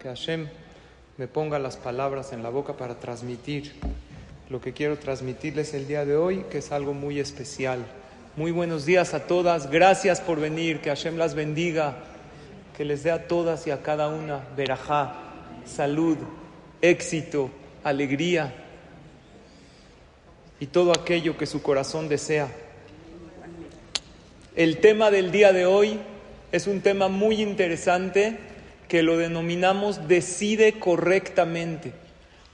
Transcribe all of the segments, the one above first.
que Hashem me ponga las palabras en la boca para transmitir. Lo que quiero transmitirles el día de hoy, que es algo muy especial. Muy buenos días a todas, gracias por venir, que Hashem las bendiga, que les dé a todas y a cada una verajá, salud, éxito, alegría y todo aquello que su corazón desea. El tema del día de hoy es un tema muy interesante que lo denominamos decide correctamente.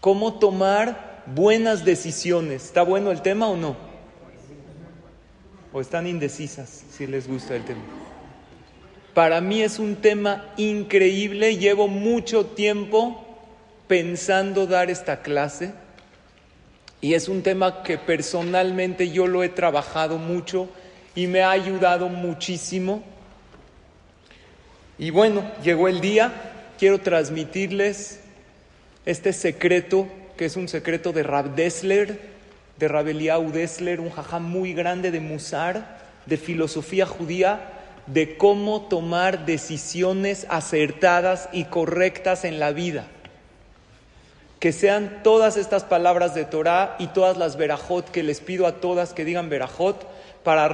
Cómo tomar buenas decisiones. ¿Está bueno el tema o no? ¿O están indecisas si les gusta el tema? Para mí es un tema increíble. Llevo mucho tiempo pensando dar esta clase y es un tema que personalmente yo lo he trabajado mucho y me ha ayudado muchísimo. Y bueno, llegó el día, quiero transmitirles este secreto, que es un secreto de Rab Dessler, de Rab Eliyahu Dessler, un jajá muy grande de Musar, de filosofía judía, de cómo tomar decisiones acertadas y correctas en la vida. Que sean todas estas palabras de Torah y todas las verajot que les pido a todas que digan verajot, para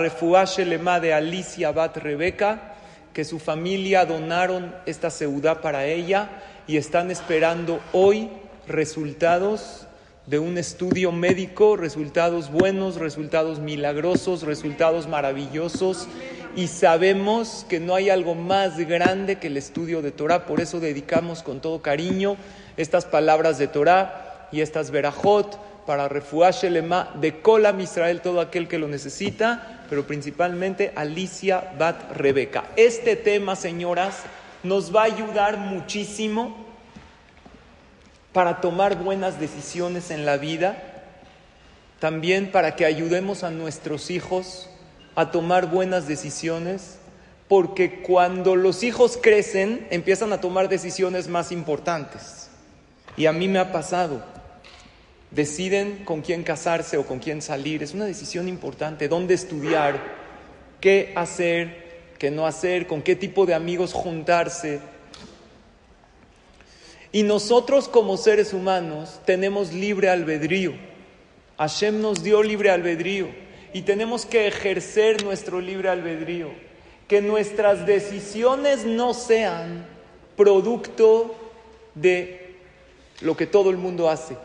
Shelema de Alicia Bat Rebeca, que su familia donaron esta ciudad para ella y están esperando hoy resultados de un estudio médico, resultados buenos, resultados milagrosos, resultados maravillosos. Y sabemos que no hay algo más grande que el estudio de Torah, por eso dedicamos con todo cariño estas palabras de Torah y estas verajot para refugiar Shelema de Kolam Israel, todo aquel que lo necesita, pero principalmente Alicia Bat Rebeca. Este tema, señoras, nos va a ayudar muchísimo para tomar buenas decisiones en la vida, también para que ayudemos a nuestros hijos a tomar buenas decisiones, porque cuando los hijos crecen empiezan a tomar decisiones más importantes. Y a mí me ha pasado deciden con quién casarse o con quién salir. Es una decisión importante, dónde estudiar, qué hacer, qué no hacer, con qué tipo de amigos juntarse. Y nosotros como seres humanos tenemos libre albedrío. Hashem nos dio libre albedrío y tenemos que ejercer nuestro libre albedrío. Que nuestras decisiones no sean producto de lo que todo el mundo hace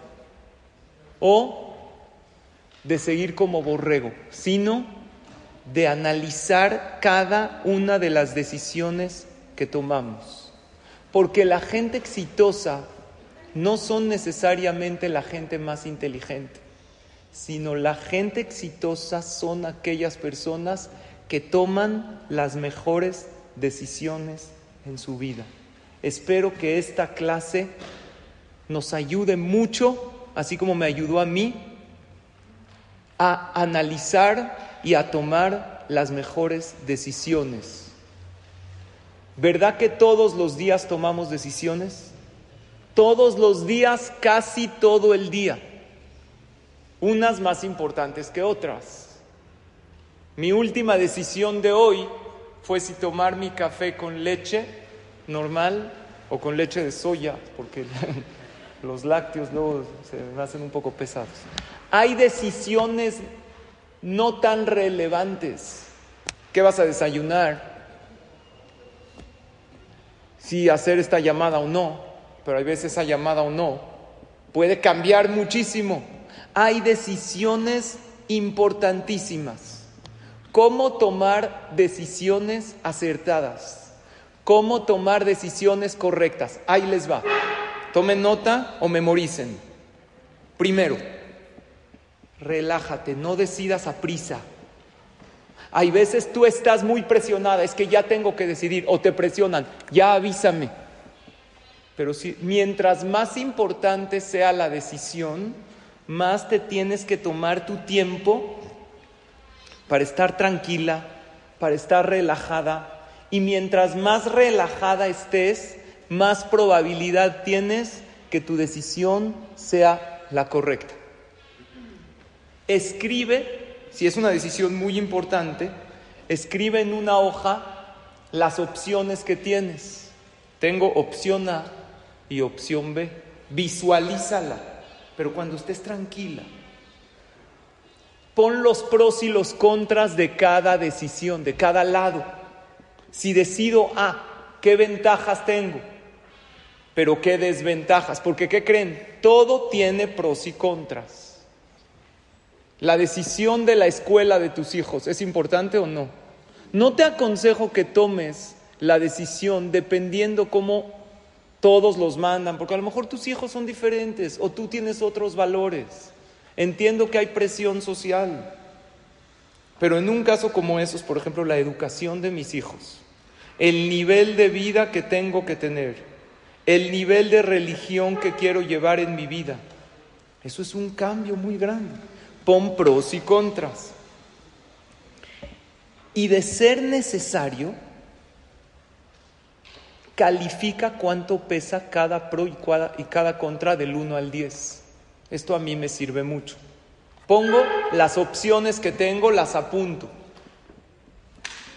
o de seguir como borrego, sino de analizar cada una de las decisiones que tomamos. Porque la gente exitosa no son necesariamente la gente más inteligente, sino la gente exitosa son aquellas personas que toman las mejores decisiones en su vida. Espero que esta clase nos ayude mucho así como me ayudó a mí a analizar y a tomar las mejores decisiones. ¿Verdad que todos los días tomamos decisiones? Todos los días, casi todo el día. Unas más importantes que otras. Mi última decisión de hoy fue si tomar mi café con leche normal o con leche de soya, porque los lácteos luego se hacen un poco pesados. Hay decisiones no tan relevantes. ¿Qué vas a desayunar? Si hacer esta llamada o no, pero hay veces esa llamada o no puede cambiar muchísimo. Hay decisiones importantísimas. ¿Cómo tomar decisiones acertadas? ¿Cómo tomar decisiones correctas? Ahí les va. Tomen nota o memoricen. Primero, relájate, no decidas a prisa. Hay veces tú estás muy presionada, es que ya tengo que decidir, o te presionan, ya avísame. Pero si, mientras más importante sea la decisión, más te tienes que tomar tu tiempo para estar tranquila, para estar relajada. Y mientras más relajada estés, más probabilidad tienes que tu decisión sea la correcta. Escribe, si es una decisión muy importante, escribe en una hoja las opciones que tienes. Tengo opción A, Y opción B, visualízala, pero cuando estés tranquila. Pon los pros y los contras de cada decisión, de cada lado. Si decido A, ¿qué ventajas tengo? Pero ¿qué desventajas? Porque ¿qué creen? Todo tiene pros y contras. La decisión de la escuela de tus hijos, ¿es importante o no? No te aconsejo que tomes la decisión dependiendo cómo todos los mandan, porque a lo mejor tus hijos son diferentes o tú tienes otros valores. Entiendo que hay presión social, pero en un caso como esos, por ejemplo, la educación de mis hijos, el nivel de vida que tengo que tener, el nivel de religión que quiero llevar en mi vida, eso es un cambio muy grande. Pon pros y contras. Y de ser necesario, califica cuánto pesa cada pro y cada, y cada contra del 1 al 10. Esto a mí me sirve mucho. Pongo las opciones que tengo, las apunto.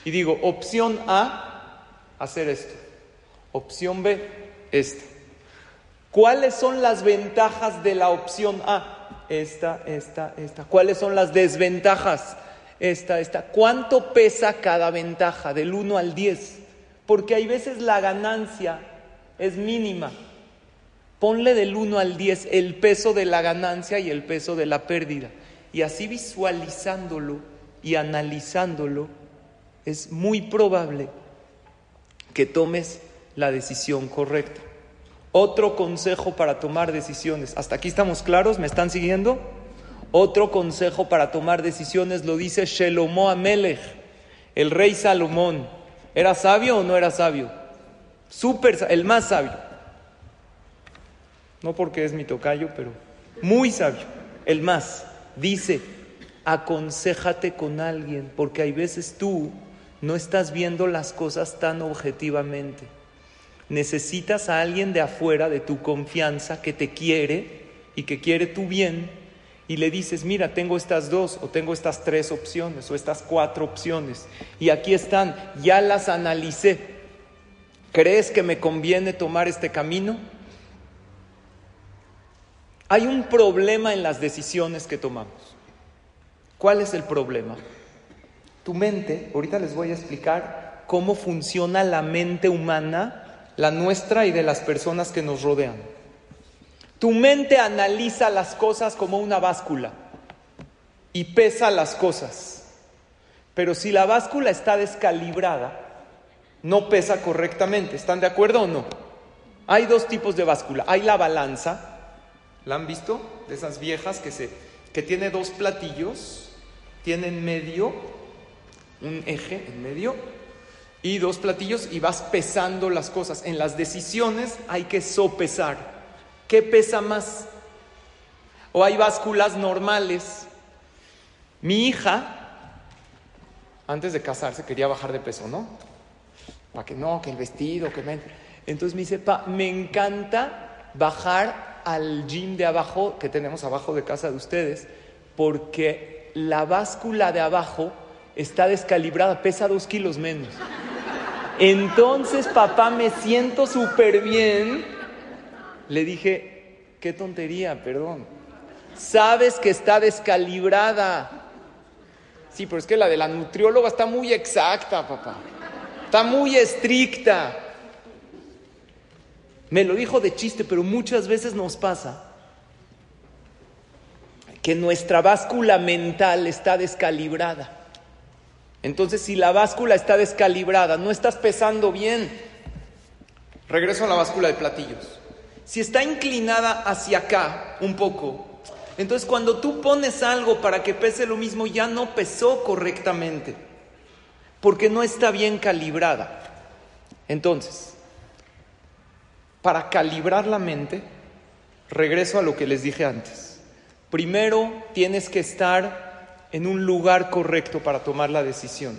Y digo, opción A, hacer esto. Opción B, esto. ¿Cuáles son las ventajas de la opción A? Esta, esta, esta. ¿Cuáles son las desventajas? Esta, esta. ¿Cuánto pesa cada ventaja del 1 al 10? Porque hay veces la ganancia es mínima. Ponle del 1 al 10 el peso de la ganancia y el peso de la pérdida. Y así visualizándolo y analizándolo, es muy probable que tomes la decisión correcta. Otro consejo para tomar decisiones. ¿Hasta aquí estamos claros? ¿Me están siguiendo? Otro consejo para tomar decisiones lo dice Shelomo Amelech, el rey Salomón. ¿Era sabio o no era sabio? Súper, el más sabio no porque es mi tocayo, pero muy sabio, el más, dice, aconsejate con alguien, porque hay veces tú no estás viendo las cosas tan objetivamente. Necesitas a alguien de afuera, de tu confianza, que te quiere y que quiere tu bien, y le dices, mira, tengo estas dos o tengo estas tres opciones o estas cuatro opciones, y aquí están, ya las analicé. ¿Crees que me conviene tomar este camino? Hay un problema en las decisiones que tomamos. ¿Cuál es el problema? Tu mente, ahorita les voy a explicar cómo funciona la mente humana, la nuestra y de las personas que nos rodean. Tu mente analiza las cosas como una báscula y pesa las cosas. Pero si la báscula está descalibrada, no pesa correctamente. ¿Están de acuerdo o no? Hay dos tipos de báscula. Hay la balanza, ¿La han visto? De esas viejas que, se, que tiene dos platillos, tiene en medio un eje en medio y dos platillos y vas pesando las cosas. En las decisiones hay que sopesar. ¿Qué pesa más? O hay básculas normales. Mi hija, antes de casarse, quería bajar de peso, ¿no? Para que no, que el vestido, que me... Entonces me dice, pa, me encanta bajar al gym de abajo que tenemos abajo de casa de ustedes, porque la báscula de abajo está descalibrada, pesa dos kilos menos. Entonces, papá, me siento súper bien. Le dije, qué tontería, perdón. Sabes que está descalibrada. Sí, pero es que la de la nutrióloga está muy exacta, papá. Está muy estricta. Me lo dijo de chiste, pero muchas veces nos pasa que nuestra báscula mental está descalibrada. Entonces, si la báscula está descalibrada, no estás pesando bien. Regreso a la báscula de platillos. Si está inclinada hacia acá un poco, entonces cuando tú pones algo para que pese lo mismo, ya no pesó correctamente, porque no está bien calibrada. Entonces, para calibrar la mente, regreso a lo que les dije antes. Primero tienes que estar en un lugar correcto para tomar la decisión.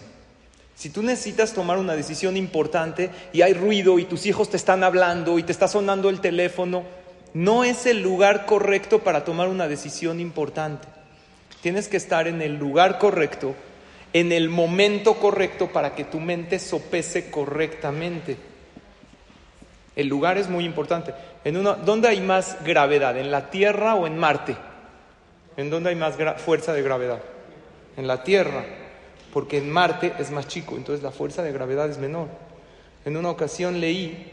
Si tú necesitas tomar una decisión importante y hay ruido y tus hijos te están hablando y te está sonando el teléfono, no es el lugar correcto para tomar una decisión importante. Tienes que estar en el lugar correcto, en el momento correcto para que tu mente sopese correctamente. El lugar es muy importante. En ¿Dónde hay más gravedad? ¿En la Tierra o en Marte? ¿En dónde hay más fuerza de gravedad? En la Tierra, porque en Marte es más chico, entonces la fuerza de gravedad es menor. En una ocasión leí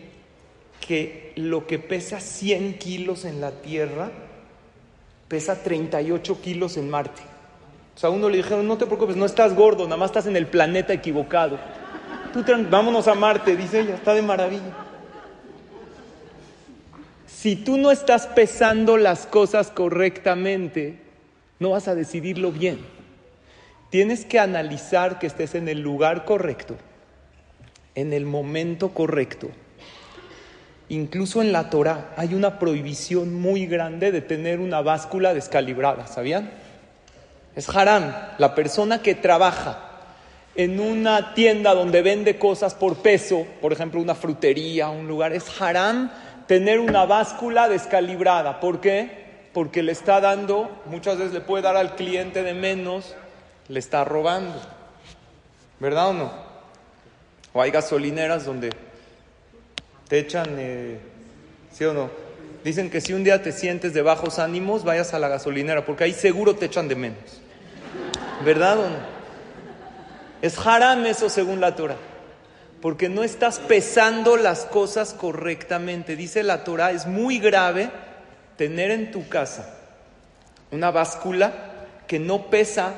que lo que pesa 100 kilos en la Tierra pesa 38 kilos en Marte. O sea, a uno le dijeron, no te preocupes, no estás gordo, nada más estás en el planeta equivocado. Tú vámonos a Marte, dice ella, está de maravilla. Si tú no estás pesando las cosas correctamente, no vas a decidirlo bien. Tienes que analizar que estés en el lugar correcto, en el momento correcto. Incluso en la Torah hay una prohibición muy grande de tener una báscula descalibrada, ¿sabían? Es haram. La persona que trabaja en una tienda donde vende cosas por peso, por ejemplo una frutería, un lugar, es haram tener una báscula descalibrada. ¿Por qué? Porque le está dando, muchas veces le puede dar al cliente de menos, le está robando. ¿Verdad o no? O hay gasolineras donde te echan, eh, ¿sí o no? Dicen que si un día te sientes de bajos ánimos, vayas a la gasolinera, porque ahí seguro te echan de menos. ¿Verdad o no? Es haram eso según la Torah, porque no estás pesando las cosas correctamente. Dice la Torah, es muy grave tener en tu casa una báscula que no pesa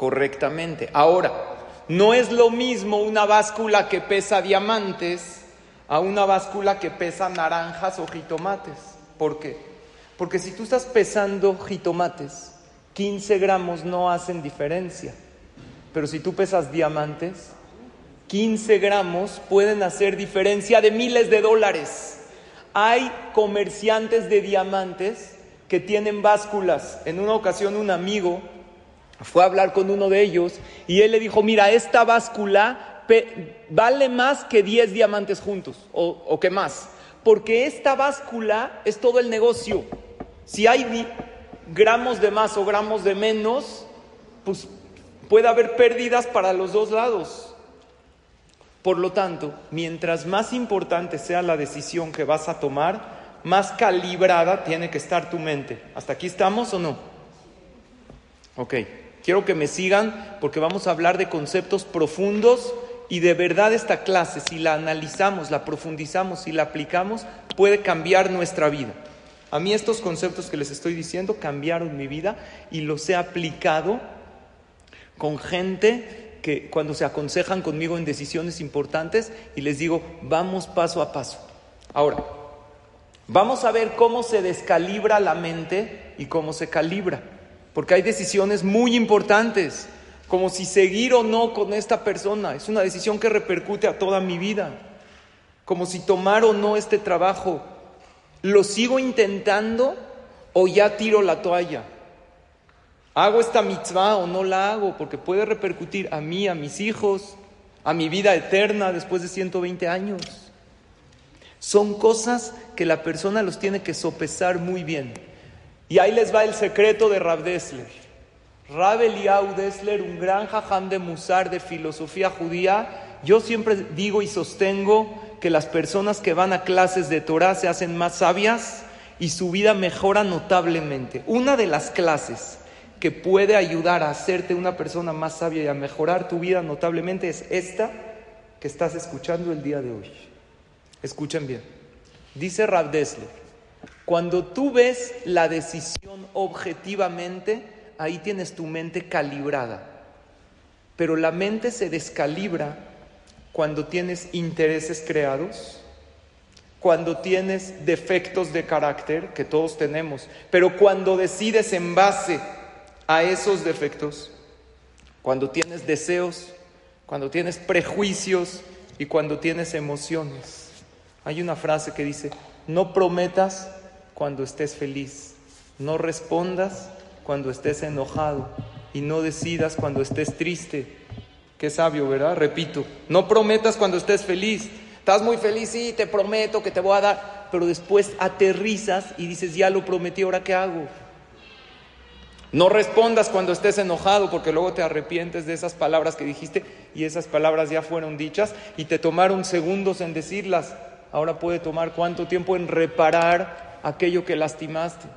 correctamente. Ahora, no es lo mismo una báscula que pesa diamantes a una báscula que pesa naranjas o jitomates. ¿Por qué? Porque si tú estás pesando jitomates, 15 gramos no hacen diferencia. Pero si tú pesas diamantes, 15 gramos pueden hacer diferencia de miles de dólares. Hay comerciantes de diamantes que tienen básculas. En una ocasión un amigo fue a hablar con uno de ellos y él le dijo, mira, esta báscula vale más que 10 diamantes juntos o, o que más. Porque esta báscula es todo el negocio. Si hay gramos de más o gramos de menos, pues puede haber pérdidas para los dos lados. Por lo tanto, mientras más importante sea la decisión que vas a tomar, más calibrada tiene que estar tu mente. ¿Hasta aquí estamos o no? Ok, quiero que me sigan porque vamos a hablar de conceptos profundos y de verdad esta clase, si la analizamos, la profundizamos, y la aplicamos, puede cambiar nuestra vida. A mí estos conceptos que les estoy diciendo cambiaron mi vida y los he aplicado con gente que cuando se aconsejan conmigo en decisiones importantes y les digo, vamos paso a paso. Ahora, vamos a ver cómo se descalibra la mente y cómo se calibra, porque hay decisiones muy importantes como si seguir o no con esta persona. Es una decisión que repercute a toda mi vida. Como si tomar o no este trabajo. ¿Lo sigo intentando o ya tiro la toalla? ¿Hago esta mitzvah o no la hago? Porque puede repercutir a mí, a mis hijos, a mi vida eterna después de 120 años. Son cosas que la persona los tiene que sopesar muy bien. Y ahí les va el secreto de Rav Rab Eliyahu Dessler, un gran jajam de Musar de filosofía judía, yo siempre digo y sostengo que las personas que van a clases de Torah se hacen más sabias y su vida mejora notablemente. Una de las clases que puede ayudar a hacerte una persona más sabia y a mejorar tu vida notablemente es esta que estás escuchando el día de hoy. Escuchen bien. Dice Rab Dessler, cuando tú ves la decisión objetivamente, ahí tienes tu mente calibrada. Pero la mente se descalibra cuando tienes intereses creados, cuando tienes defectos de carácter, que todos tenemos, pero cuando decides en base a esos defectos, cuando tienes deseos, cuando tienes prejuicios y cuando tienes emociones. Hay una frase que dice, no prometas cuando estés feliz, no respondas cuando estés enojado y no decidas cuando estés triste. Qué sabio, ¿verdad? Repito, no prometas cuando estés feliz. Estás muy feliz, sí, te prometo que te voy a dar, pero después aterrizas y dices, ya lo prometí, ¿ahora qué hago? No respondas cuando estés enojado porque luego te arrepientes de esas palabras que dijiste y esas palabras ya fueron dichas y te tomaron segundos en decirlas. Ahora puede tomar cuánto tiempo en reparar aquello que lastimaste.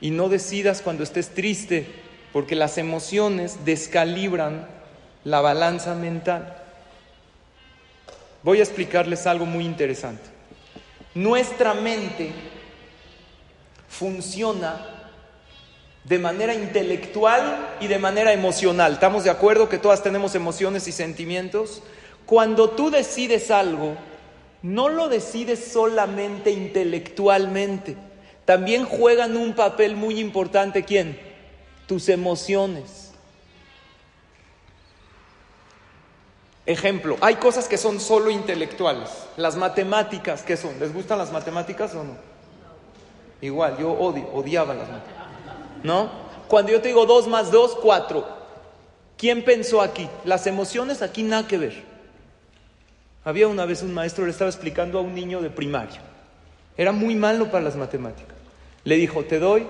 Y no decidas cuando estés triste, porque las emociones descalibran la balanza mental. Voy a explicarles algo muy interesante. Nuestra mente funciona de manera intelectual y de manera emocional. ¿Estamos de acuerdo que todas tenemos emociones y sentimientos? Cuando tú decides algo, no lo decides solamente intelectualmente. También juegan un papel muy importante, ¿quién? Tus emociones. Ejemplo, hay cosas que son solo intelectuales. Las matemáticas, ¿qué son? ¿Les gustan las matemáticas o no? Igual, yo odio, odiaba las matemáticas. ¿No? Cuando yo te digo 2 más 2, 4. ¿Quién pensó aquí? Las emociones aquí nada que ver. Había una vez un maestro, le estaba explicando a un niño de primaria. Era muy malo para las matemáticas. Le dijo, te doy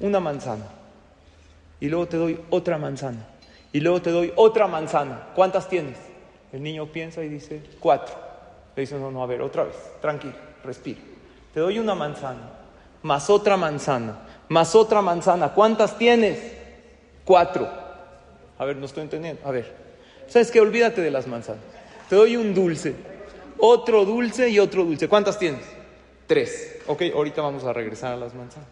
una manzana. Y luego te doy otra manzana. Y luego te doy otra manzana. ¿Cuántas tienes? El niño piensa y dice, cuatro. Le dice, no, no, a ver, otra vez, tranquilo, respira. Te doy una manzana, más otra manzana, más otra manzana. ¿Cuántas tienes? Cuatro. A ver, no estoy entendiendo. A ver, ¿sabes qué? Olvídate de las manzanas. Te doy un dulce, otro dulce y otro dulce. ¿Cuántas tienes? Tres. Ok, ahorita vamos a regresar a las manzanas.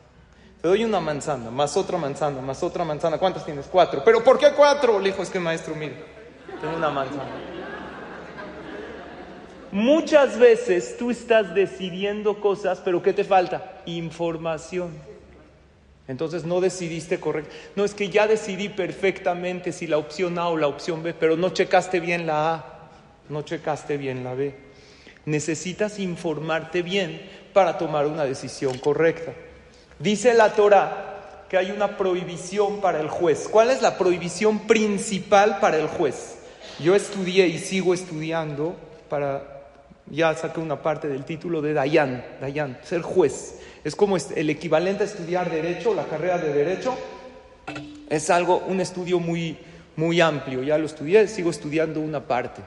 Te doy una manzana, más otra manzana, más otra manzana. ¿Cuántas tienes? Cuatro. ¿Pero por qué cuatro? Le dijo, es que maestro, mire, tengo una manzana. Muchas veces tú estás decidiendo cosas, pero ¿qué te falta? Información. Entonces no decidiste correcto. No es que ya decidí perfectamente si la opción A o la opción B, pero no checaste bien la A, no checaste bien la B. Necesitas informarte bien para tomar una decisión correcta. Dice la Torah que hay una prohibición para el juez. ¿Cuál es la prohibición principal para el juez? Yo estudié y sigo estudiando para ya saqué una parte del título de Dayan, Dayan, ser juez. Es como el equivalente a estudiar derecho, la carrera de derecho. Es algo, un estudio muy, muy amplio. Ya lo estudié, sigo estudiando una parte.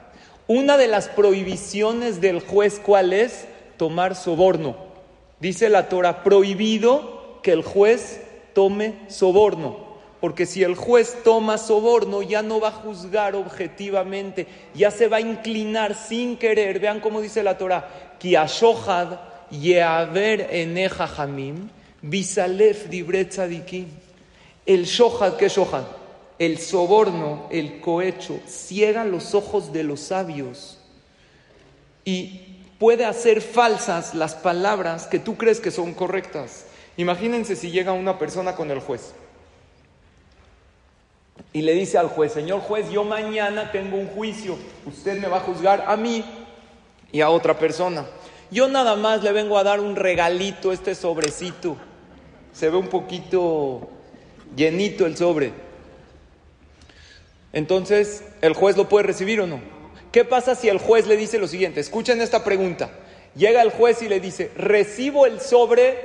Una de las prohibiciones del juez, ¿cuál es? Tomar soborno. Dice la Torah, prohibido que el juez tome soborno. Porque si el juez toma soborno, ya no va a juzgar objetivamente, ya se va a inclinar sin querer. Vean cómo dice la Torah, bisalef. El shohad, ¿qué shohad? El soborno, el cohecho, ciega los ojos de los sabios y puede hacer falsas las palabras que tú crees que son correctas. Imagínense si llega una persona con el juez y le dice al juez, señor juez, yo mañana tengo un juicio, usted me va a juzgar a mí y a otra persona. Yo nada más le vengo a dar un regalito, este sobrecito. Se ve un poquito llenito el sobre. Entonces, ¿el juez lo puede recibir o no? ¿Qué pasa si el juez le dice lo siguiente? Escuchen esta pregunta. Llega el juez y le dice, recibo el sobre,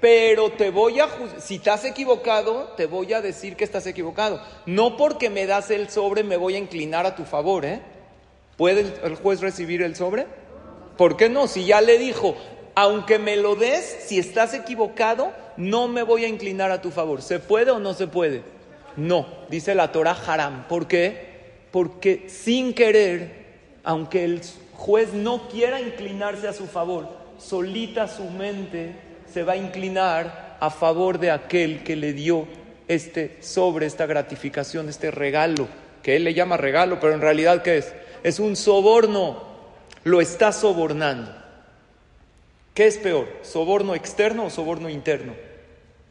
pero te voy a si estás equivocado, te voy a decir que estás equivocado. No porque me das el sobre me voy a inclinar a tu favor, ¿eh? ¿Puede el juez recibir el sobre? ¿Por qué no? Si ya le dijo, aunque me lo des, si estás equivocado, no me voy a inclinar a tu favor. ¿Se puede o no se puede? No, dice la Torah haram. ¿Por qué? Porque sin querer, aunque el juez no quiera inclinarse a su favor, solita su mente se va a inclinar a favor de aquel que le dio este sobre, esta gratificación, este regalo, que él le llama regalo, pero en realidad ¿qué es? Es un soborno lo está sobornando. ¿Qué es peor? ¿Soborno externo o soborno interno?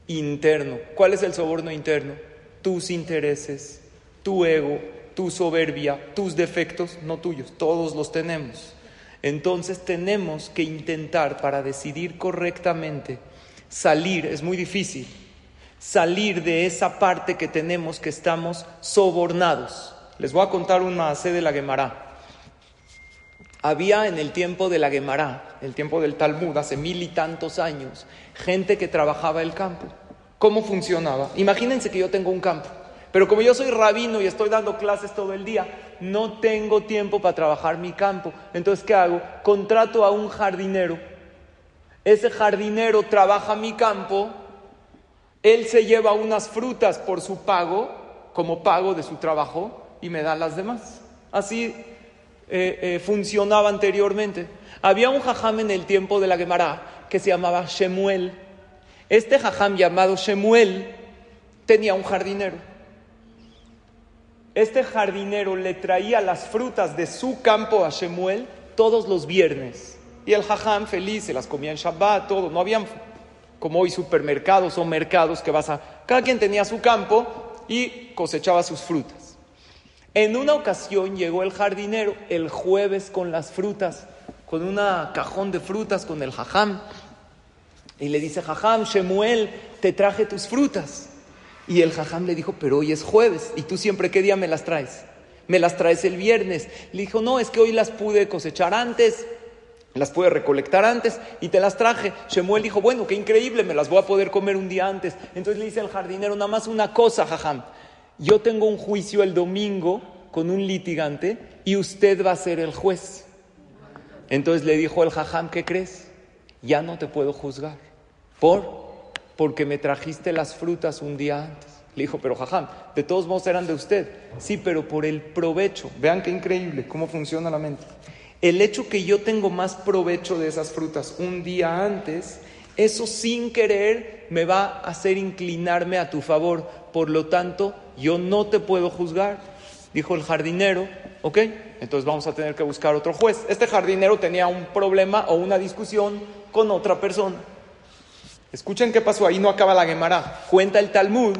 Interno. ¿Cuál es el soborno interno? Tus intereses, tu ego, tu soberbia, tus defectos, no tuyos, todos los tenemos. Entonces tenemos que intentar para decidir correctamente, salir, es muy difícil, salir de esa parte que tenemos que estamos sobornados. Les voy a contar una C de la Gemara. Había en el tiempo de la Gemara, el tiempo del Talmud, hace mil y tantos años, gente que trabajaba el campo. ¿Cómo funcionaba? Imagínense que yo tengo un campo, pero como yo soy rabino y estoy dando clases todo el día, no tengo tiempo para trabajar mi campo. Entonces, ¿qué hago? Contrato a un jardinero. Ese jardinero trabaja mi campo, él se lleva unas frutas por su pago, como pago de su trabajo, y me da las demás. Así eh, eh, funcionaba anteriormente. Había un jajam en el tiempo de la Gemara que se llamaba Shemuel. Este jajam llamado Shemuel tenía un jardinero. Este jardinero le traía las frutas de su campo a Shemuel todos los viernes. Y el jajam feliz se las comía en Shabbat, todo. No habían como hoy supermercados o mercados que vas a... Cada quien tenía su campo y cosechaba sus frutas. En una ocasión llegó el jardinero el jueves con las frutas, con un cajón de frutas con el jajam. Y le dice, jajam, Shemuel, te traje tus frutas. Y el jajam le dijo, pero hoy es jueves y tú siempre qué día me las traes. Me las traes el viernes. Le dijo, no, es que hoy las pude cosechar antes, las pude recolectar antes y te las traje. Shemuel dijo, bueno, qué increíble, me las voy a poder comer un día antes. Entonces le dice al jardinero, nada más una cosa, jajam. Yo tengo un juicio el domingo con un litigante y usted va a ser el juez. Entonces le dijo el jajam, ¿qué crees? Ya no te puedo juzgar. ¿Por? porque me trajiste las frutas un día antes. Le dijo, pero jajam, de todos modos eran de usted. Sí, pero por el provecho. Vean qué increíble cómo funciona la mente. El hecho que yo tengo más provecho de esas frutas un día antes, eso sin querer me va a hacer inclinarme a tu favor. Por lo tanto, yo no te puedo juzgar. Dijo el jardinero, ok, entonces vamos a tener que buscar otro juez. Este jardinero tenía un problema o una discusión con otra persona. Escuchen qué pasó, ahí no acaba la Gemara. Cuenta el Talmud,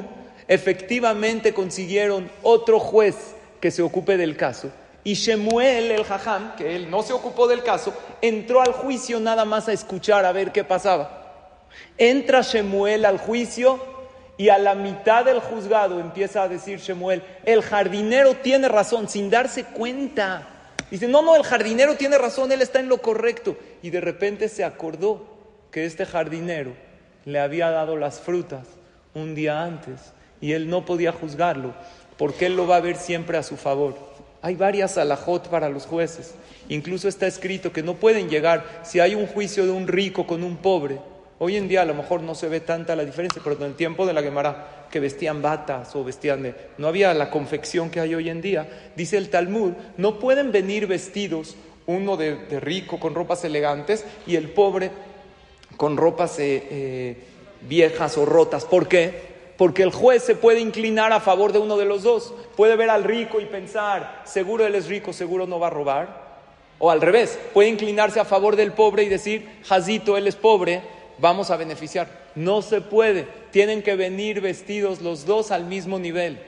efectivamente consiguieron otro juez que se ocupe del caso. Y Shemuel el Jajam, que él no se ocupó del caso, entró al juicio nada más a escuchar a ver qué pasaba. Entra Shemuel al juicio y a la mitad del juzgado empieza a decir Shemuel, el jardinero tiene razón, sin darse cuenta. Dice, no, no, el jardinero tiene razón, él está en lo correcto. Y de repente se acordó que este jardinero le había dado las frutas un día antes y él no podía juzgarlo porque él lo va a ver siempre a su favor. Hay varias alajot para los jueces. Incluso está escrito que no pueden llegar si hay un juicio de un rico con un pobre. Hoy en día a lo mejor no se ve tanta la diferencia, pero en el tiempo de la Gemara, que vestían batas o vestían de... No había la confección que hay hoy en día. Dice el Talmud, no pueden venir vestidos uno de rico con ropas elegantes y el pobre con ropas eh, eh, viejas o rotas. ¿Por qué? Porque el juez se puede inclinar a favor de uno de los dos. Puede ver al rico y pensar, seguro él es rico, seguro no va a robar. O al revés, puede inclinarse a favor del pobre y decir, Jazito, él es pobre, vamos a beneficiar. No se puede. Tienen que venir vestidos los dos al mismo nivel.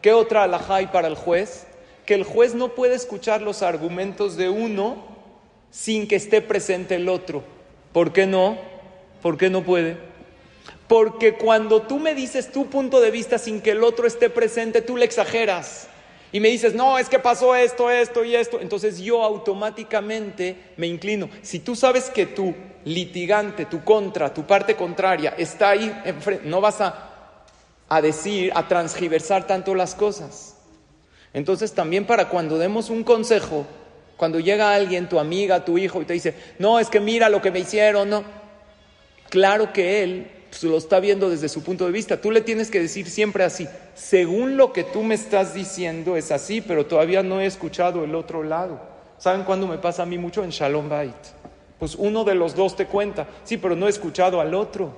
¿Qué otra alhaja hay para el juez? Que el juez no puede escuchar los argumentos de uno sin que esté presente el otro. ¿Por qué no? ¿Por qué no puede? Porque cuando tú me dices tu punto de vista sin que el otro esté presente, tú le exageras. Y me dices, no, es que pasó esto, esto y esto. Entonces yo automáticamente me inclino. Si tú sabes que tu litigante, tu contra, tu parte contraria está ahí enfrente, no vas a, a decir, a transgiversar tanto las cosas. Entonces también para cuando demos un consejo, cuando llega alguien, tu amiga, tu hijo, y te dice, no, es que mira lo que me hicieron, no. Claro que él pues, lo está viendo desde su punto de vista. Tú le tienes que decir siempre así, según lo que tú me estás diciendo es así, pero todavía no he escuchado el otro lado. ¿Saben cuándo me pasa a mí mucho? En Shalom Bait. Pues uno de los dos te cuenta, sí, pero no he escuchado al otro.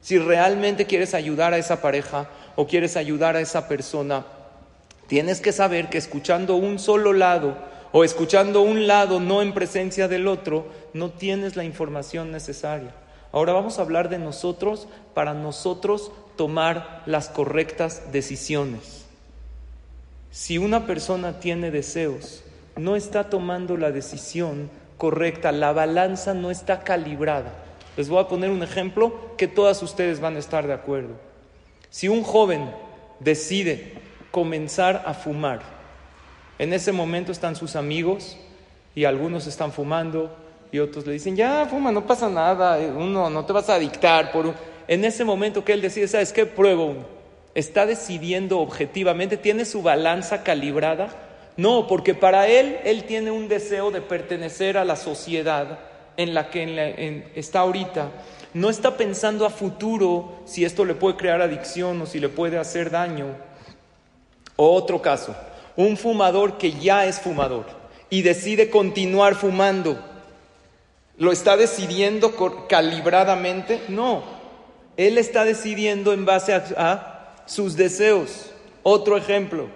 Si realmente quieres ayudar a esa pareja o quieres ayudar a esa persona, tienes que saber que escuchando un solo lado, o escuchando un lado no en presencia del otro, no tienes la información necesaria. Ahora vamos a hablar de nosotros para nosotros tomar las correctas decisiones. Si una persona tiene deseos, no está tomando la decisión correcta, la balanza no está calibrada. Les voy a poner un ejemplo que todas ustedes van a estar de acuerdo. Si un joven decide comenzar a fumar, en ese momento están sus amigos y algunos están fumando y otros le dicen, ya, fuma, no pasa nada, eh, uno no te vas a dictar por. En ese momento que él decide, ¿sabes qué? Pruebo. Está decidiendo objetivamente, tiene su balanza calibrada. No, porque para él, él tiene un deseo de pertenecer a la sociedad en la que está ahorita. No está pensando a futuro si esto le puede crear adicción o si le puede hacer daño. O otro caso, un fumador que ya es fumador y decide continuar fumando. ¿Lo está decidiendo calibradamente? No. Él está decidiendo en base a sus deseos. Otro ejemplo.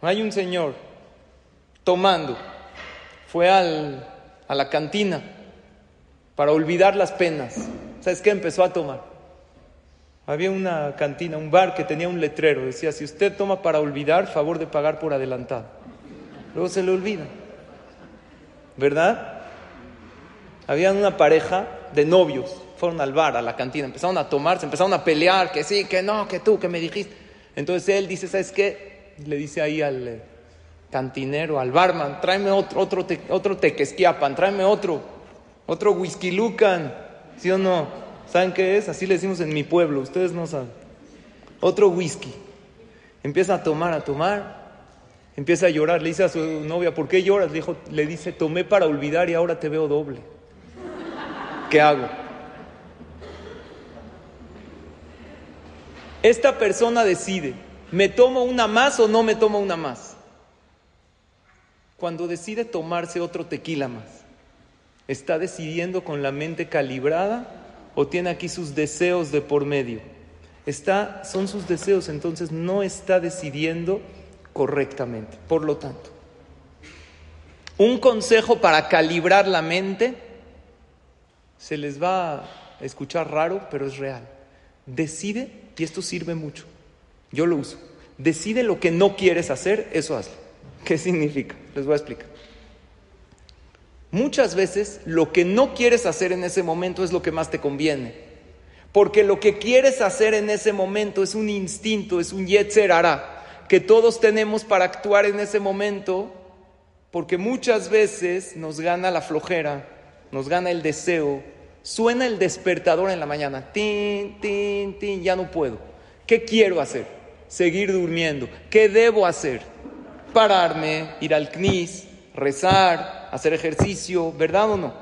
Hay un señor tomando. Fue al, a la cantina para olvidar las penas. ¿Sabes qué? Empezó a tomar. Había una cantina, un bar que tenía un letrero. Decía, si usted toma para olvidar, favor de pagar por adelantado. Luego se le olvida. ¿Verdad? Había una pareja de novios. Fueron al bar, a la cantina. Empezaron a tomar, se empezaron a pelear. Que sí, que no, que tú, que me dijiste. Entonces él dice, ¿sabes qué? Le dice ahí al cantinero, al barman, tráeme otro, otro, te, otro tequesquiapan, tráeme otro, otro whisky lucan, ¿sí o no? ¿Saben qué es? Así le decimos en mi pueblo, ustedes no saben. Otro whisky. Empieza a tomar, a tomar, empieza a llorar, le dice a su novia, ¿por qué lloras? Le, dijo, le dice, tomé para olvidar y ahora te veo doble. ¿Qué hago? Esta persona decide, ¿me tomo una más o no me tomo una más? Cuando decide tomarse otro tequila más, ¿está decidiendo con la mente calibrada o tiene aquí sus deseos de por medio? Está, son sus deseos, entonces no está decidiendo correctamente. Por lo tanto, un consejo para calibrar la mente se les va a escuchar raro, pero es real. Decide, y esto sirve mucho, yo lo uso, decide lo que no quieres hacer, eso hazlo. ¿Qué significa? Les voy a explicar. Muchas veces lo que no quieres hacer en ese momento es lo que más te conviene. Porque lo que quieres hacer en ese momento es un instinto, es un yetzer que todos tenemos para actuar en ese momento, porque muchas veces nos gana la flojera, nos gana el deseo, suena el despertador en la mañana, tin, tin, tin, ya no puedo. ¿Qué quiero hacer? Seguir durmiendo. ¿Qué debo hacer? Pararme, ir al CNIS, rezar, hacer ejercicio, ¿verdad o no?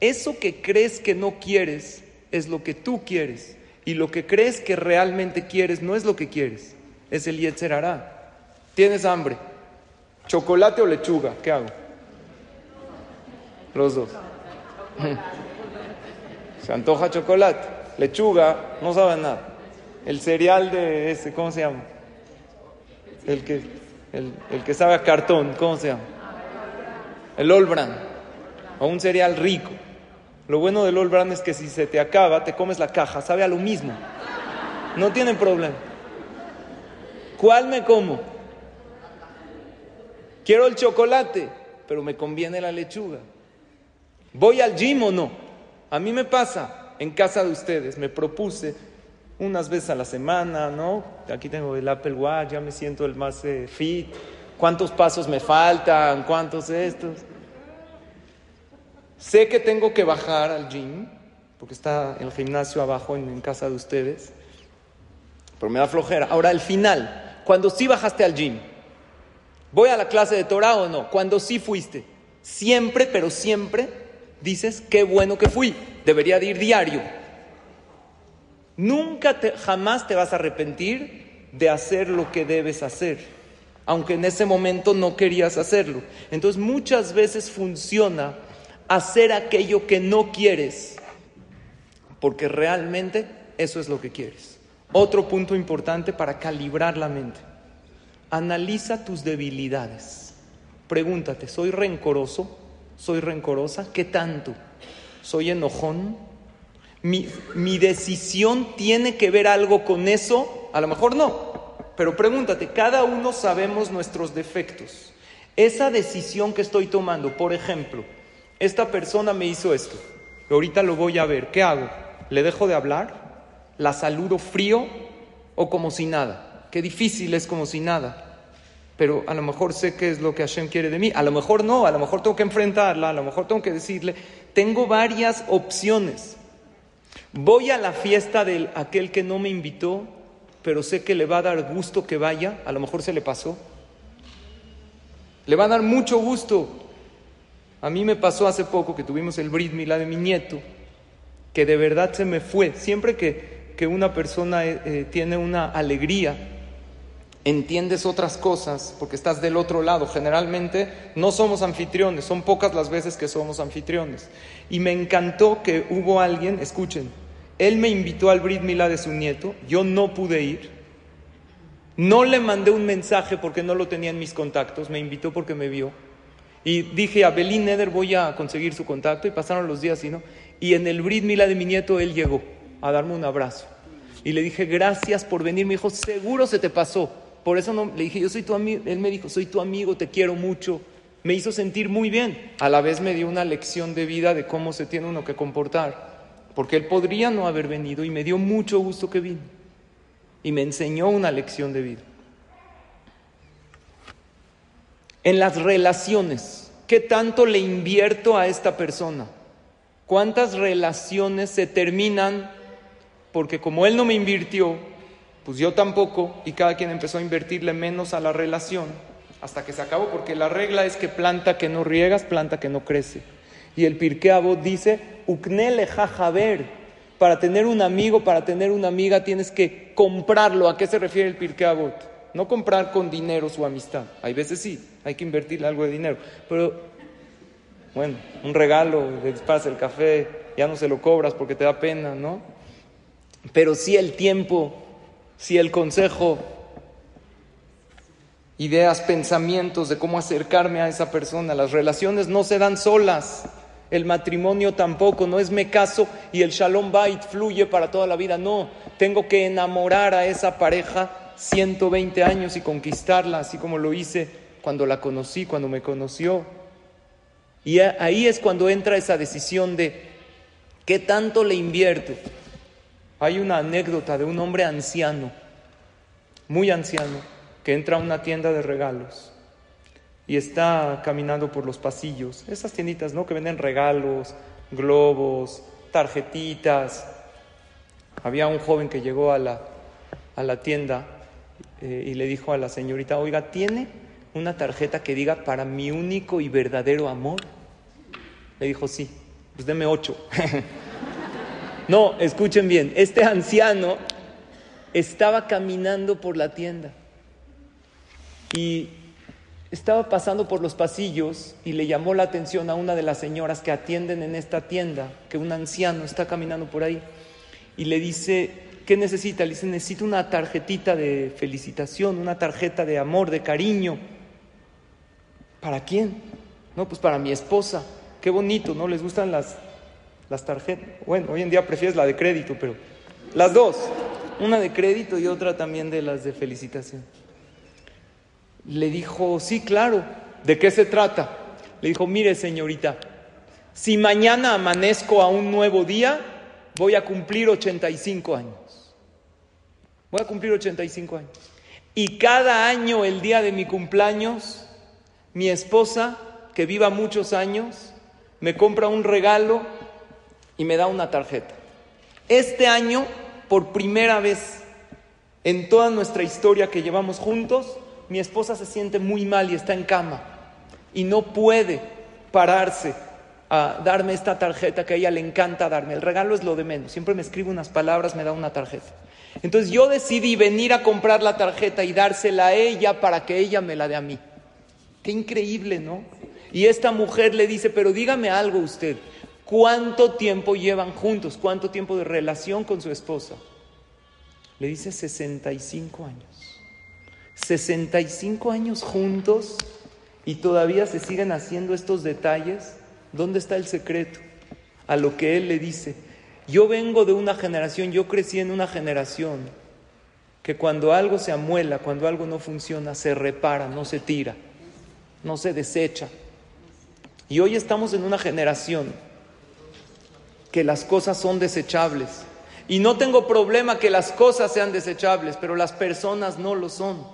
Eso que crees que no quieres es lo que tú quieres. Y lo que crees que realmente quieres no es lo que quieres, es el Yetzer Tienes hambre, chocolate o lechuga, ¿qué hago? Los dos. Se antoja chocolate, lechuga, no sabe nada. El cereal de ese, ¿cómo se llama? El que el, que sabe a cartón, ¿cómo se llama? El Olbran, o un cereal rico. Lo bueno del Olbran es que si se te acaba, te comes la caja, sabe a lo mismo. No tiene problema. ¿Cuál me como? Quiero el chocolate, pero me conviene la lechuga. ¿Voy al gym o no? A mí me pasa en casa de ustedes, me propuse unas veces a la semana, ¿no? Aquí tengo el Apple Watch, ya me siento el más eh, fit. ¿Cuántos pasos me faltan? ¿Cuántos estos? Sé que tengo que bajar al gym, porque está el gimnasio abajo en, casa de ustedes, pero me da flojera. Ahora, al final, cuando sí bajaste al gym, ¿voy a la clase de Torah o no? Cuando sí fuiste, siempre, pero siempre dices, qué bueno que fui, debería de ir diario. Nunca jamás te vas a arrepentir de hacer lo que debes hacer, aunque en ese momento no querías hacerlo. Entonces muchas veces funciona hacer aquello que no quieres, porque realmente eso es lo que quieres. Otro punto importante para calibrar la mente. Analiza tus debilidades. Pregúntate, ¿soy rencoroso? ¿Soy rencorosa? ¿Qué tanto? ¿Soy enojón? Mi, decisión tiene que ver algo con eso, a lo mejor no, pero pregúntate, cada uno sabemos nuestros defectos. Esa decisión que estoy tomando, por ejemplo, esta persona me hizo esto, ahorita lo voy a ver, ¿qué hago? ¿Le dejo de hablar? ¿La saludo frío o como si nada? Qué difícil es como si nada. Pero a lo mejor sé qué es lo que Hashem quiere de mí. A lo mejor no, a lo mejor tengo que enfrentarla, a lo mejor tengo que decirle. Tengo varias opciones. Voy a la fiesta de aquel que no me invitó, pero sé que le va a dar gusto que vaya, a lo mejor se le pasó. Le va a dar mucho gusto. A mí me pasó hace poco que tuvimos el Brit Milá de mi nieto, que de verdad se me fue. Siempre que, que una persona eh, eh, tiene una alegría, entiendes otras cosas porque estás del otro lado. Generalmente no somos anfitriones, son pocas las veces que somos anfitriones. Y me encantó que hubo alguien, escuchen, él me invitó al Brit Milá de su nieto, yo no pude ir. No le mandé un mensaje porque no lo tenía en mis contactos, me invitó porque me vio. Y dije a Belín Neder voy a conseguir su contacto y pasaron los días y no. Y en el Brit Milá de mi nieto él llegó a darme un abrazo. Y le dije, gracias por venir. Me dijo, seguro se te pasó. Por eso no, le dije, yo soy tu amigo. Él me dijo, soy tu amigo, te quiero mucho. Me hizo sentir muy bien. A la vez me dio una lección de vida de cómo se tiene uno que comportar. Porque él podría no haber venido y me dio mucho gusto que vino. Y me enseñó una lección de vida. En las relaciones, ¿qué tanto le invierto a esta persona? ¿Cuántas relaciones se terminan porque como él no me invirtió, pues yo tampoco, y cada quien empezó a invertirle menos a la relación, hasta que se acabó, porque la regla es que planta que no riegas, planta que no crece. Y el Pirkeabot dice, uknele jajaber, para tener un amigo, para tener una amiga, tienes que comprarlo. ¿A qué se refiere el Pirkeabot? No comprar con dinero su amistad. Hay veces sí, hay que invertirle algo de dinero. Pero, bueno, un regalo, le disparas el café, ya no se lo cobras porque te da pena, ¿no? Pero sí el tiempo, si el consejo, ideas, pensamientos de cómo acercarme a esa persona. Las relaciones no se dan solas, el matrimonio tampoco, no es me caso y el shalom bait fluye para toda la vida, no, tengo que enamorar a esa pareja 120 años y conquistarla, así como lo hice cuando la conocí, cuando me conoció. Y ahí es cuando entra esa decisión de qué tanto le invierto. Hay una anécdota de un hombre anciano, muy anciano, que entra a una tienda de regalos y está caminando por los pasillos. Esas tienditas, ¿no? Que venden regalos, globos, tarjetitas. Había un joven que llegó a la, a la tienda eh, y le dijo a la señorita, oiga, ¿tiene una tarjeta que diga para mi único y verdadero amor? Le dijo, sí, pues deme ocho. No, escuchen bien, este anciano estaba caminando por la tienda y estaba pasando por los pasillos y le llamó la atención a una de las señoras que atienden en esta tienda, que un anciano está caminando por ahí y le dice, ¿qué necesita? Le dice, necesito una tarjetita de felicitación, una tarjeta de amor, de cariño. ¿Para quién? No, pues para mi esposa. Qué bonito, ¿no? Les gustan las las tarjetas. Bueno, hoy en día prefieres la de crédito, pero las dos. Una de crédito y otra también de las de felicitación. Le dijo, sí, claro. ¿De qué se trata? Le dijo, mire señorita, si mañana amanezco a un nuevo día, voy a cumplir 85 años. Voy a cumplir 85 años. Y cada año, el día de mi cumpleaños, mi esposa, que viva muchos años, me compra un regalo y me da una tarjeta. Este año, por primera vez en toda nuestra historia que llevamos juntos, mi esposa se siente muy mal y está en cama y no puede pararse a darme esta tarjeta que a ella le encanta darme. El regalo es lo de menos. Siempre me escribe unas palabras, me da una tarjeta. Entonces yo decidí venir a comprar la tarjeta y dársela a ella para que ella me la dé a mí. Qué increíble, ¿no? Y esta mujer le dice, pero dígame algo usted. ¿Cuánto tiempo llevan juntos? ¿Cuánto tiempo de relación con su esposa? Le dice 65 años. 65 años juntos y todavía se siguen haciendo estos detalles. ¿Dónde está el secreto? A lo que él le dice. Yo vengo de una generación, yo crecí en una generación que cuando algo se amuela, cuando algo no funciona, se repara, no se tira, no se desecha. Y hoy estamos en una generación que las cosas son desechables. Y no tengo problema que las cosas sean desechables, pero las personas no lo son.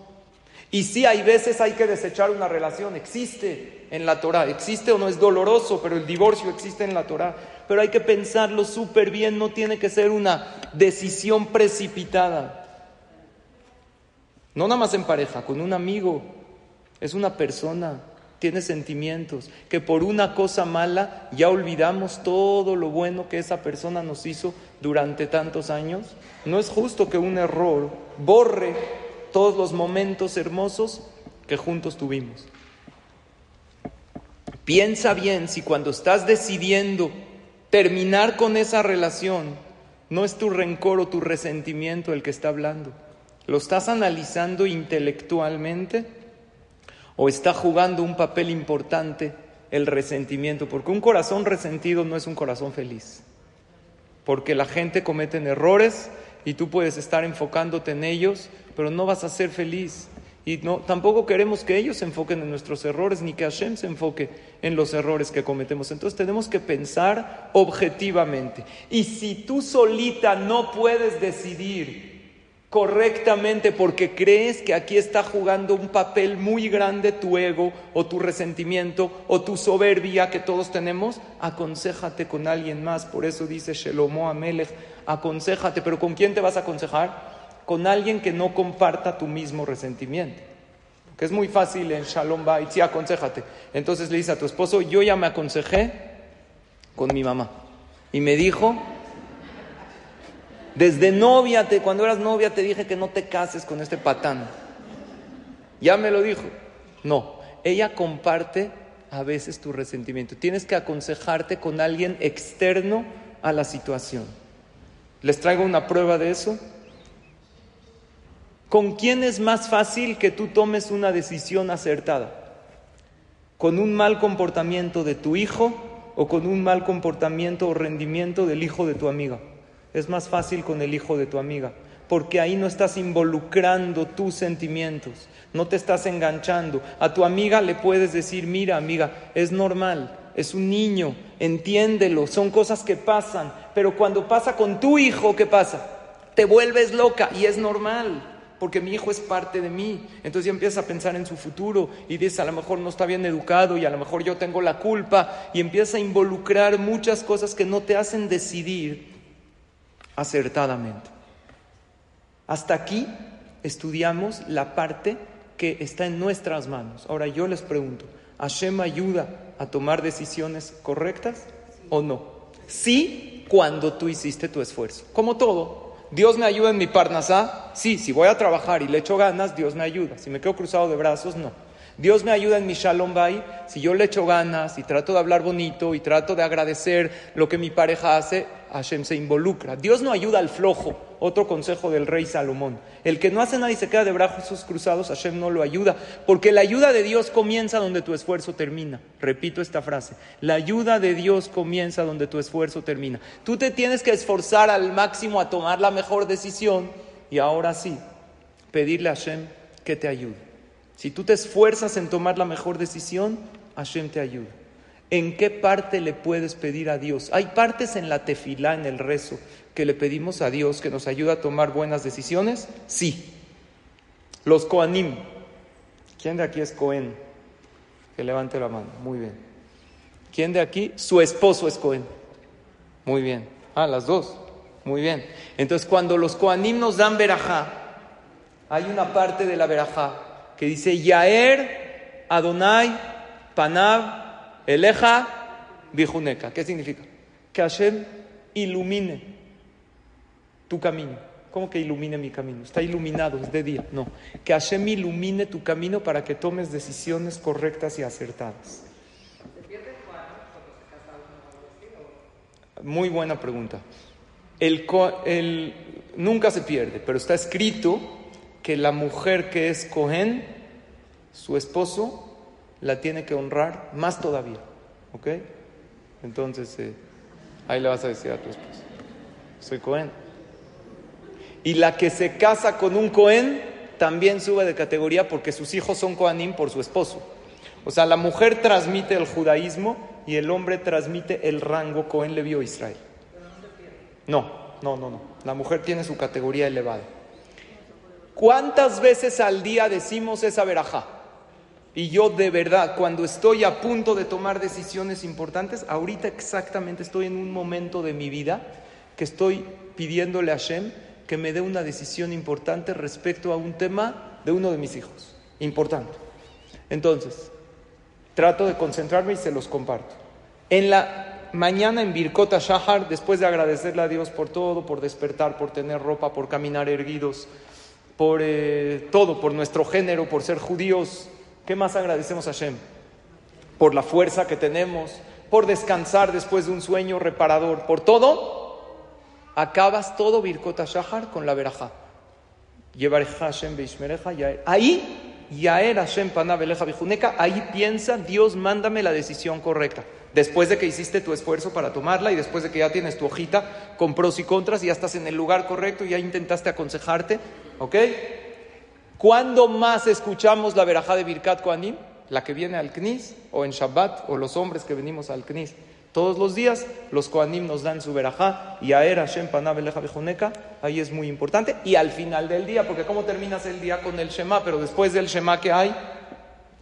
Y sí, hay veces hay que desechar una relación, existe en la Torah, existe o no es doloroso, pero el divorcio existe en la Torah. Pero hay que pensarlo súper bien, no tiene que ser una decisión precipitada. No nada más en pareja, con un amigo, es una persona tiene sentimientos, que por una cosa mala ya olvidamos todo lo bueno que esa persona nos hizo durante tantos años. No es justo que un error borre todos los momentos hermosos que juntos tuvimos. Piensa bien si cuando estás decidiendo terminar con esa relación, no es tu rencor o tu resentimiento el que está hablando. ¿Lo estás analizando intelectualmente? ¿O está jugando un papel importante el resentimiento? Porque un corazón resentido no es un corazón feliz. Porque la gente comete errores y tú puedes estar enfocándote en ellos, pero no vas a ser feliz. Y no, tampoco queremos que ellos se enfoquen en nuestros errores, ni que Hashem se enfoque en los errores que cometemos. Entonces tenemos que pensar objetivamente. Y si tú solita no puedes decidir correctamente porque crees que aquí está jugando un papel muy grande tu ego o tu resentimiento o tu soberbia que todos tenemos, aconsejate con alguien más. Por eso dice Shelomo Amelech, aconsejate. Pero ¿con quién te vas a aconsejar? con alguien que no comparta tu mismo resentimiento. Que es muy fácil en Shalom Bait, sí, aconsejate. Entonces le dice a tu esposo, yo ya me aconsejé con mi mamá. Y me dijo, desde novia, te, cuando eras novia te dije que no te cases con este patán. Ya me lo dijo. No, ella comparte a veces tu resentimiento. Tienes que aconsejarte con alguien externo a la situación. ¿Les traigo una prueba de eso? ¿Con quién es más fácil que tú tomes una decisión acertada? ¿Con un mal comportamiento de tu hijo o con un mal comportamiento o rendimiento del hijo de tu amiga? Es más fácil con el hijo de tu amiga, porque ahí no estás involucrando tus sentimientos, no te estás enganchando. A tu amiga le puedes decir, mira amiga, es normal, es un niño, entiéndelo, son cosas que pasan, pero cuando pasa con tu hijo, ¿qué pasa? Te vuelves loca y es normal porque mi hijo es parte de mí. Entonces ya empiezas a pensar en su futuro y dices, a lo mejor no está bien educado y a lo mejor yo tengo la culpa y empiezas a involucrar muchas cosas que no te hacen decidir acertadamente. Hasta aquí estudiamos la parte que está en nuestras manos. Ahora yo les pregunto, ¿Hashem ayuda a tomar decisiones correctas o no? Sí, cuando tú hiciste tu esfuerzo. Como todo, ¿Dios me ayuda en mi parnasá? Sí, si voy a trabajar y le echo ganas, Dios me ayuda. Si me quedo cruzado de brazos, no. Dios me ayuda en mi shalom bay, si yo le echo ganas y trato de hablar bonito y trato de agradecer lo que mi pareja hace, Hashem se involucra. Dios no ayuda al flojo, otro consejo del rey Salomón. El que no hace nada y se queda de brazos cruzados, Hashem no lo ayuda, porque la ayuda de Dios comienza donde tu esfuerzo termina. Repito esta frase, la ayuda de Dios comienza donde tu esfuerzo termina. Tú te tienes que esforzar al máximo a tomar la mejor decisión y ahora sí, pedirle a Hashem que te ayude. Si tú te esfuerzas en tomar la mejor decisión, Hashem te ayuda. ¿En qué parte le puedes pedir a Dios? Hay partes en la tefilá, en el rezo, que le pedimos a Dios que nos ayude a tomar buenas decisiones. Sí. Los Koanim. ¿Quién de aquí es Cohen? Que levante la mano. Muy bien. ¿Quién de aquí? Su esposo es Cohen. Muy bien. Ah, las dos. Muy bien. Entonces, cuando los Koanim nos dan verajá, hay una parte de la verajá que dice Yaer Adonai Panav Eleja Bijuneka. ¿Qué significa? Que Hashem ilumine tu camino. ¿Cómo que ilumine mi camino? Está iluminado, es de día. No. Que Hashem ilumine tu camino para que tomes decisiones correctas y acertadas. Muy buena pregunta. El, el, nunca se pierde, pero está escrito que la mujer que es Cohen, su esposo, la tiene que honrar más todavía. ¿Ok? Entonces, eh, ahí le vas a decir a tu esposo, soy Cohen. Y la que se casa con un Cohen también sube de categoría porque sus hijos son Coanim por su esposo. O sea, la mujer transmite el judaísmo y el hombre transmite el rango Cohen le vio Israel. No, no, no, no. La mujer tiene su categoría elevada. ¿Cuántas veces al día decimos esa verajá? Y yo de verdad, cuando estoy a punto de tomar decisiones importantes, ahorita exactamente estoy en un momento de mi vida que estoy pidiéndole a Hashem que me dé una decisión importante respecto a un tema de uno de mis hijos. Importante. Entonces, trato de concentrarme y se los comparto. En la mañana en Birkota Shahar, después de agradecerle a Dios por todo, por despertar, por tener ropa, por caminar erguidos, por eh, todo, por nuestro género, por ser judíos, ¿qué más agradecemos a Hashem? Por la fuerza que tenemos, por descansar después de un sueño reparador, por todo, acabas todo Birkota Shahar con la verajá. Hashem Ahí Yaer Hashem Panabeleja Bijuneca, ahí piensa, Dios, mándame la decisión correcta. Después de que hiciste tu esfuerzo para tomarla y después de que ya tienes tu hojita con pros y contras y ya estás en el lugar correcto y ya intentaste aconsejarte, ¿ok? ¿Cuándo más escuchamos la verajá de Birkat Koanim? La que viene al Knis o en Shabbat o los hombres que venimos al Knis. Todos los días los Koanim nos dan su verajá y Aer Hashem Panabeleja Bejuneca, ahí es muy importante. Y al final del día, porque ¿cómo terminas el día con el Shema? Pero después del Shema que hay,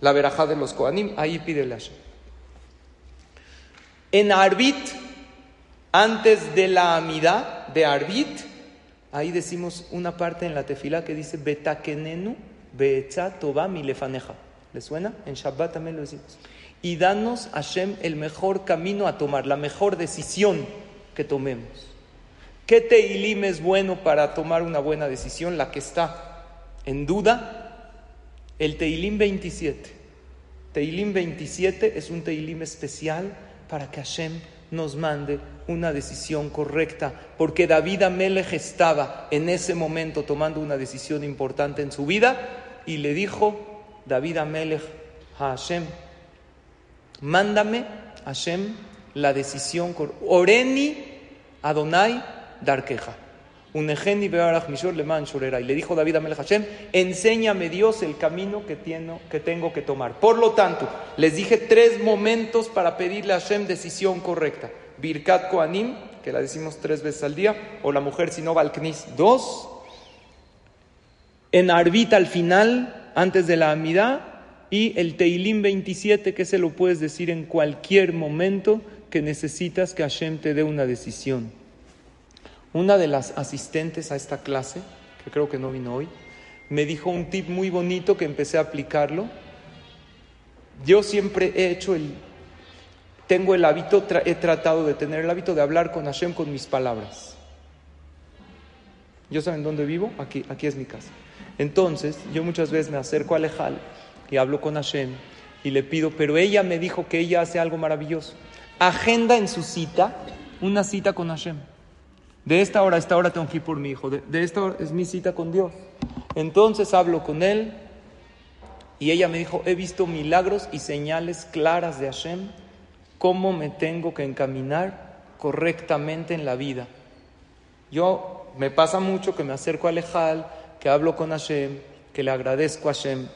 la verajá de los Koanim, ahí pide el Hashem. En Arbit, antes de la Amidad de Arbit, ahí decimos una parte en la tefila que dice Betakenenu Beetza Toba Milefaneja. ¿Le suena? En Shabbat también lo decimos y danos, Hashem, el mejor camino a tomar, la mejor decisión que tomemos. ¿Qué Teilim es bueno para tomar una buena decisión? La que está en duda, el Teilim 27. Teilim 27 es un Teilim especial para que Hashem nos mande una decisión correcta, porque David Amelech estaba en ese momento tomando una decisión importante en su vida y le dijo David Amelech a Hashem, Mándame, Hashem, la decisión. Oreni Adonai Darkeja. Y le dijo David a Melech Hashem: Enséñame Dios el camino que, tengo que tomar. Por lo tanto, les dije tres momentos para pedirle a Hashem decisión correcta: Birkat Koanim, que la decimos tres veces al día, o la mujer si no dos. En Arbit al final, antes de la Amidad, y el Teilim 27, que se lo puedes decir en cualquier momento que necesitas que Hashem te dé una decisión. Una de las asistentes a esta clase, que creo que no vino hoy, me dijo un tip muy bonito que empecé a aplicarlo. Yo siempre he hecho el, tengo el hábito, he tratado de tener el hábito de hablar con Hashem con mis palabras. ¿Yo saben dónde vivo? Aquí, aquí es mi casa. Entonces, yo muchas veces me acerco a Alejal y hablo con Hashem y le pido, pero ella me dijo que ella hace algo maravilloso. Agenda en su cita una cita con Hashem. De esta hora a esta hora tengo que por mi hijo. De, esta hora es mi cita con Dios. Entonces hablo con él y ella me dijo, he visto milagros y señales claras de Hashem, cómo me tengo que encaminar correctamente en la vida. Yo me pasa mucho que me acerco a Lejal, que hablo con Hashem, que le agradezco a Hashem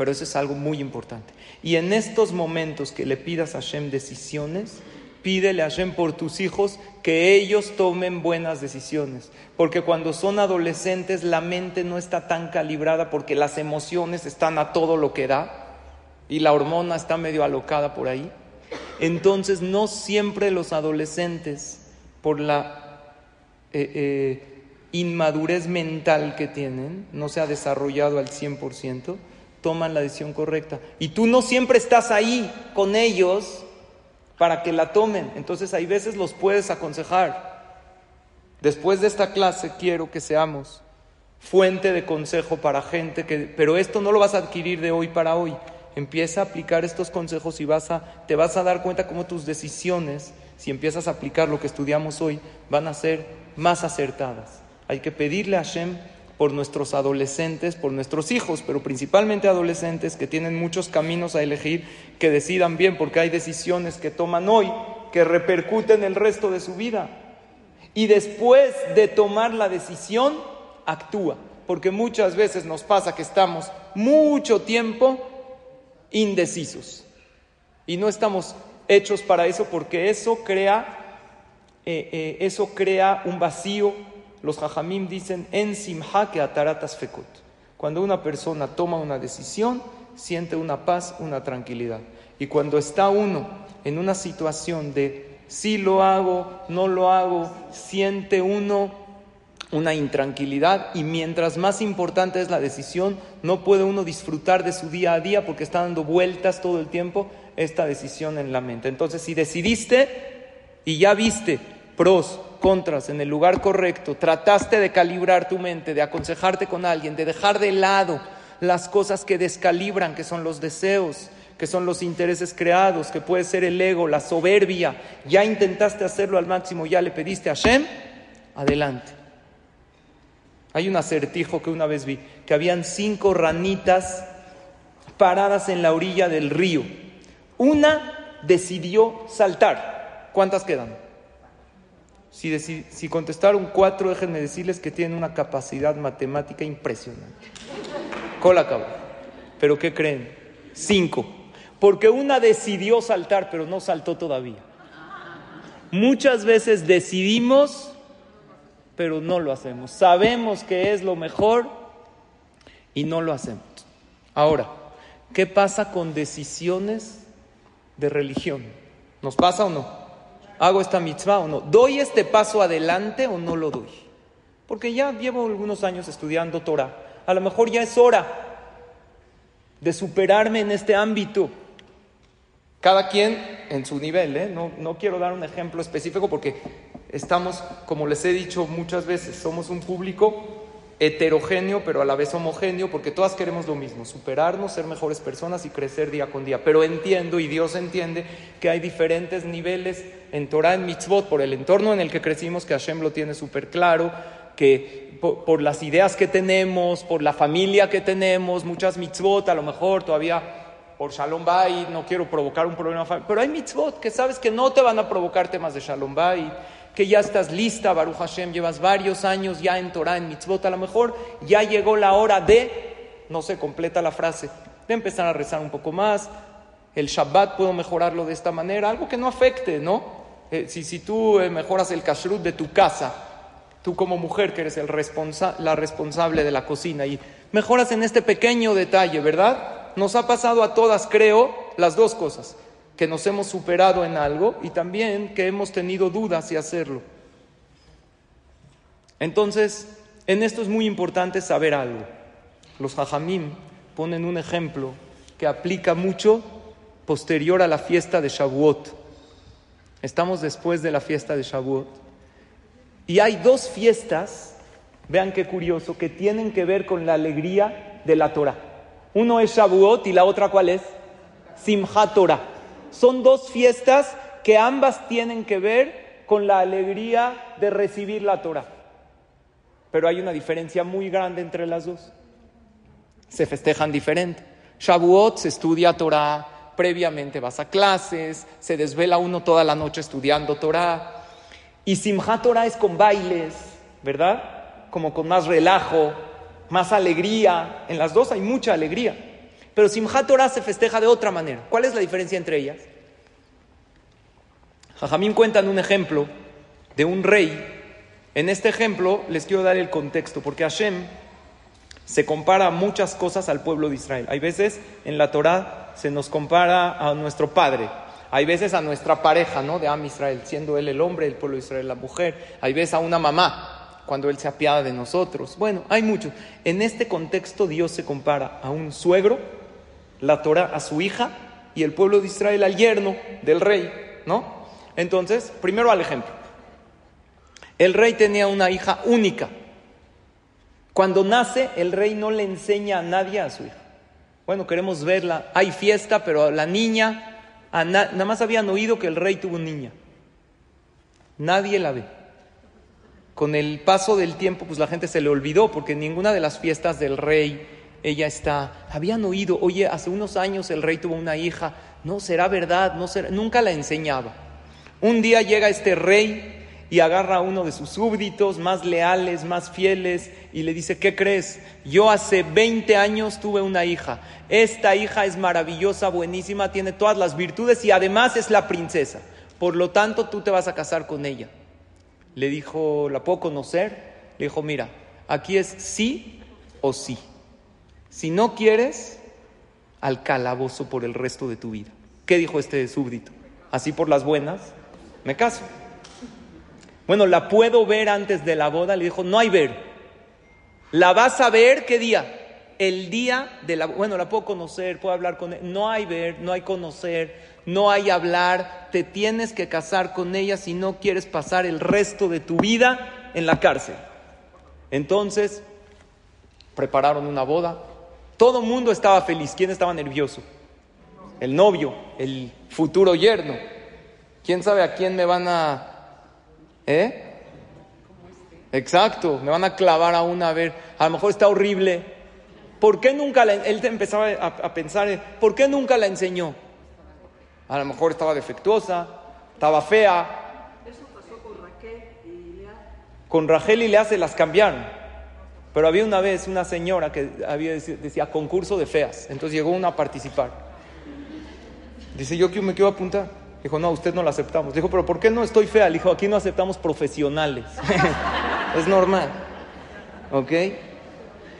pero eso es algo muy importante. Y en estos momentos que le pidas a Hashem decisiones, pídele a Hashem por tus hijos que ellos tomen buenas decisiones. Porque cuando son adolescentes la mente no está tan calibrada porque las emociones están a todo lo que da y la hormona está medio alocada por ahí. Entonces no siempre los adolescentes, por la eh, eh, inmadurez mental que tienen, no se ha desarrollado al 100%, toman la decisión correcta. Y tú no siempre estás ahí con ellos para que la tomen. Entonces hay veces los puedes aconsejar. Después de esta clase quiero que seamos fuente de consejo para gente que, pero esto no lo vas a adquirir de hoy para hoy. Empieza a aplicar estos consejos y vas a, te vas a dar cuenta cómo tus decisiones, si empiezas a aplicar lo que estudiamos hoy, van a ser más acertadas. Hay que pedirle a Hashem por nuestros adolescentes, por nuestros hijos, pero principalmente adolescentes que tienen muchos caminos a elegir, que decidan bien, porque hay decisiones que toman hoy que repercuten el resto de su vida. Y después de tomar la decisión, actúa, porque muchas veces nos pasa que estamos mucho tiempo indecisos y no estamos hechos para eso porque eso crea, eh, eh, eso crea un vacío los jajamim dicen en simha que ataratas fekut. Cuando una persona toma una decisión, siente una paz, una tranquilidad. Y cuando está uno en una situación de si lo hago, no lo hago, siente uno una intranquilidad y mientras más importante es la decisión, no puede uno disfrutar de su día a día porque está dando vueltas todo el tiempo esta decisión en la mente. Entonces, si decidiste y ya viste pros, contras en el lugar correcto, trataste de calibrar tu mente, de aconsejarte con alguien, de dejar de lado las cosas que descalibran, que son los deseos, que son los intereses creados, que puede ser el ego, la soberbia, ya intentaste hacerlo al máximo, ya le pediste a Shem, adelante. Hay un acertijo que una vez vi, que habían cinco ranitas paradas en la orilla del río. Una decidió saltar. ¿Cuántas quedan? Si, si contestaron cuatro, déjenme decirles que tienen una capacidad matemática impresionante. Cola acabó. ¿Pero qué creen? Cinco. Porque una decidió saltar, pero no saltó todavía. Muchas veces decidimos pero no lo hacemos. Sabemos que es lo mejor y no lo hacemos. Ahora, ¿qué pasa con decisiones de religión? ¿Nos pasa o no? ¿Hago esta mitzvah o no? ¿Doy este paso adelante o no lo doy? Porque ya llevo algunos años estudiando Torah. A lo mejor ya es hora de superarme en este ámbito. Cada quien en su nivel, ¿eh? no, no quiero dar un ejemplo específico porque estamos, como les he dicho muchas veces, somos un público heterogéneo, pero a la vez homogéneo, porque todas queremos lo mismo, superarnos, ser mejores personas y crecer día con día. Pero entiendo y Dios entiende que hay diferentes niveles en Torah, en mitzvot, por el entorno en el que crecimos, que Hashem lo tiene súper claro, que por, las ideas que tenemos, por la familia que tenemos, muchas mitzvot, a lo mejor todavía por Shalom Bay, no quiero provocar un problema, pero hay mitzvot que sabes que no te van a provocar temas de Shalom Bay que ya estás lista, Baruch Hashem, llevas varios años ya en Torah, en mitzvot, a lo mejor ya llegó la hora de, no sé, completa la frase, de empezar a rezar un poco más, el Shabbat puedo mejorarlo de esta manera, algo que no afecte, ¿no? Eh, si, si tú eh, mejoras el kashrut de tu casa, tú como mujer que eres la responsable de la cocina y mejoras en este pequeño detalle, ¿verdad? Nos ha pasado a todas, creo, las dos cosas que nos hemos superado en algo y también que hemos tenido dudas si hacerlo. Entonces, en esto es muy importante saber algo. Los hajamim ponen un ejemplo que aplica mucho posterior a la fiesta de Shavuot. Estamos después de la fiesta de Shavuot. Y hay dos fiestas, vean qué curioso, que tienen que ver con la alegría de la Torah. Uno es Shavuot y la otra cuál es? Simchat Torah. Son dos fiestas que ambas tienen que ver con la alegría de recibir la Torah. Pero hay una diferencia muy grande entre las dos. Se festejan diferente. Shavuot se estudia Torah, previamente vas a clases, se desvela uno toda la noche estudiando Torah. Y Simchat Torah es con bailes, ¿verdad? Como con más relajo, más alegría. En las dos hay mucha alegría. Pero Simchat Torah se festeja de otra manera. ¿Cuál es la diferencia entre ellas? Jajamín cuentan un ejemplo de un rey. En este ejemplo les quiero dar el contexto, porque Hashem se compara muchas cosas al pueblo de Israel. Hay veces en la Torah se nos compara a nuestro padre, hay veces a nuestra pareja, ¿no? De Am Israel, siendo él el hombre, el pueblo de Israel la mujer. Hay veces a una mamá, cuando él se apiada de nosotros. Bueno, hay muchos. En este contexto Dios se compara a un suegro la Torah a su hija y el pueblo de Israel al yerno del rey, ¿no? Entonces, primero al ejemplo. El rey tenía una hija única. Cuando nace, el rey no le enseña a nadie a su hija. Bueno, queremos verla. Hay fiesta, pero la niña, nada más habían oído que el rey tuvo una niña. Nadie la ve. Con el paso del tiempo, pues la gente se le olvidó, porque ninguna de las fiestas del rey ella está, habían oído, oye, hace unos años el rey tuvo una hija, no será verdad, no nunca la enseñaba. Un día llega este rey y agarra a uno de sus súbditos más leales, más fieles, y le dice, ¿qué crees? Yo hace 20 años tuve una hija. Esta hija es maravillosa, buenísima, tiene todas las virtudes y además es la princesa. Por lo tanto, tú te vas a casar con ella. Le dijo, ¿la puedo conocer? Le dijo, mira, aquí es sí o sí. Si no quieres, al calabozo por el resto de tu vida. ¿Qué dijo este súbdito? Así por las buenas, me caso. Bueno, ¿la puedo ver antes de la boda? Le dijo, no hay ver. ¿La vas a ver qué día? El día de la... Bueno, la puedo conocer, puedo hablar con él. No hay ver, no hay conocer, no hay hablar. Te tienes que casar con ella si no quieres pasar el resto de tu vida en la cárcel. Entonces, prepararon una boda. Todo el mundo estaba feliz. ¿Quién estaba nervioso? El novio, el futuro yerno. ¿Quién sabe a quién me van a... ¿Eh? Exacto, me van a clavar a una a ver. A lo mejor está horrible. ¿Por qué nunca la, él empezaba a, a pensar, ¿por qué nunca la enseñó? A lo mejor estaba defectuosa, estaba fea. Eso pasó con Raquel y Lea. Con Rachel y Lea se las cambiaron. Pero había una vez una señora que había decía concurso de feas. Entonces llegó una a participar. Dice, yo me quiero apuntar. Dijo, no, usted no la aceptamos. Dijo, pero ¿por qué no estoy fea? Dijo, aquí no aceptamos profesionales. es normal. ¿Ok?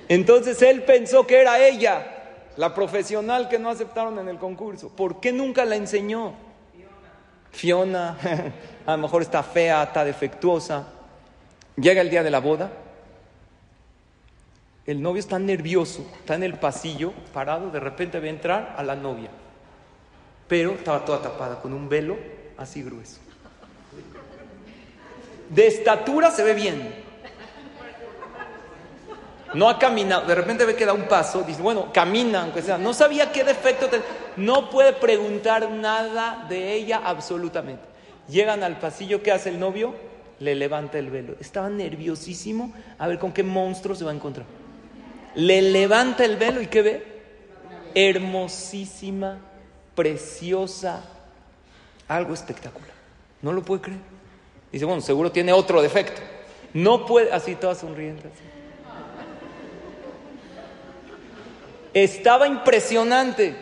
Entonces él pensó que era ella, la profesional que no aceptaron en el concurso. ¿Por qué nunca la enseñó? Fiona, a lo mejor está fea, está defectuosa. Llega el día de la boda. El novio está nervioso, está en el pasillo, parado, de repente ve entrar a la novia pero estaba toda tapada con un velo así grueso. De estatura se ve bien. No ha caminado, de repente ve que da un paso, dice, bueno, camina, aunque sea. No sabía qué defecto tenía. No puede preguntar nada de ella absolutamente. Llegan al pasillo, ¿qué hace el novio? Le levanta el velo. Estaba nerviosísimo a ver con qué monstruo se va a encontrar. Le levanta el velo y ¿qué ve? Hermosísima preciosa, algo espectacular. No lo puede creer. Dice, bueno, seguro tiene otro defecto. No puede, así toda sonriente. Estaba impresionante,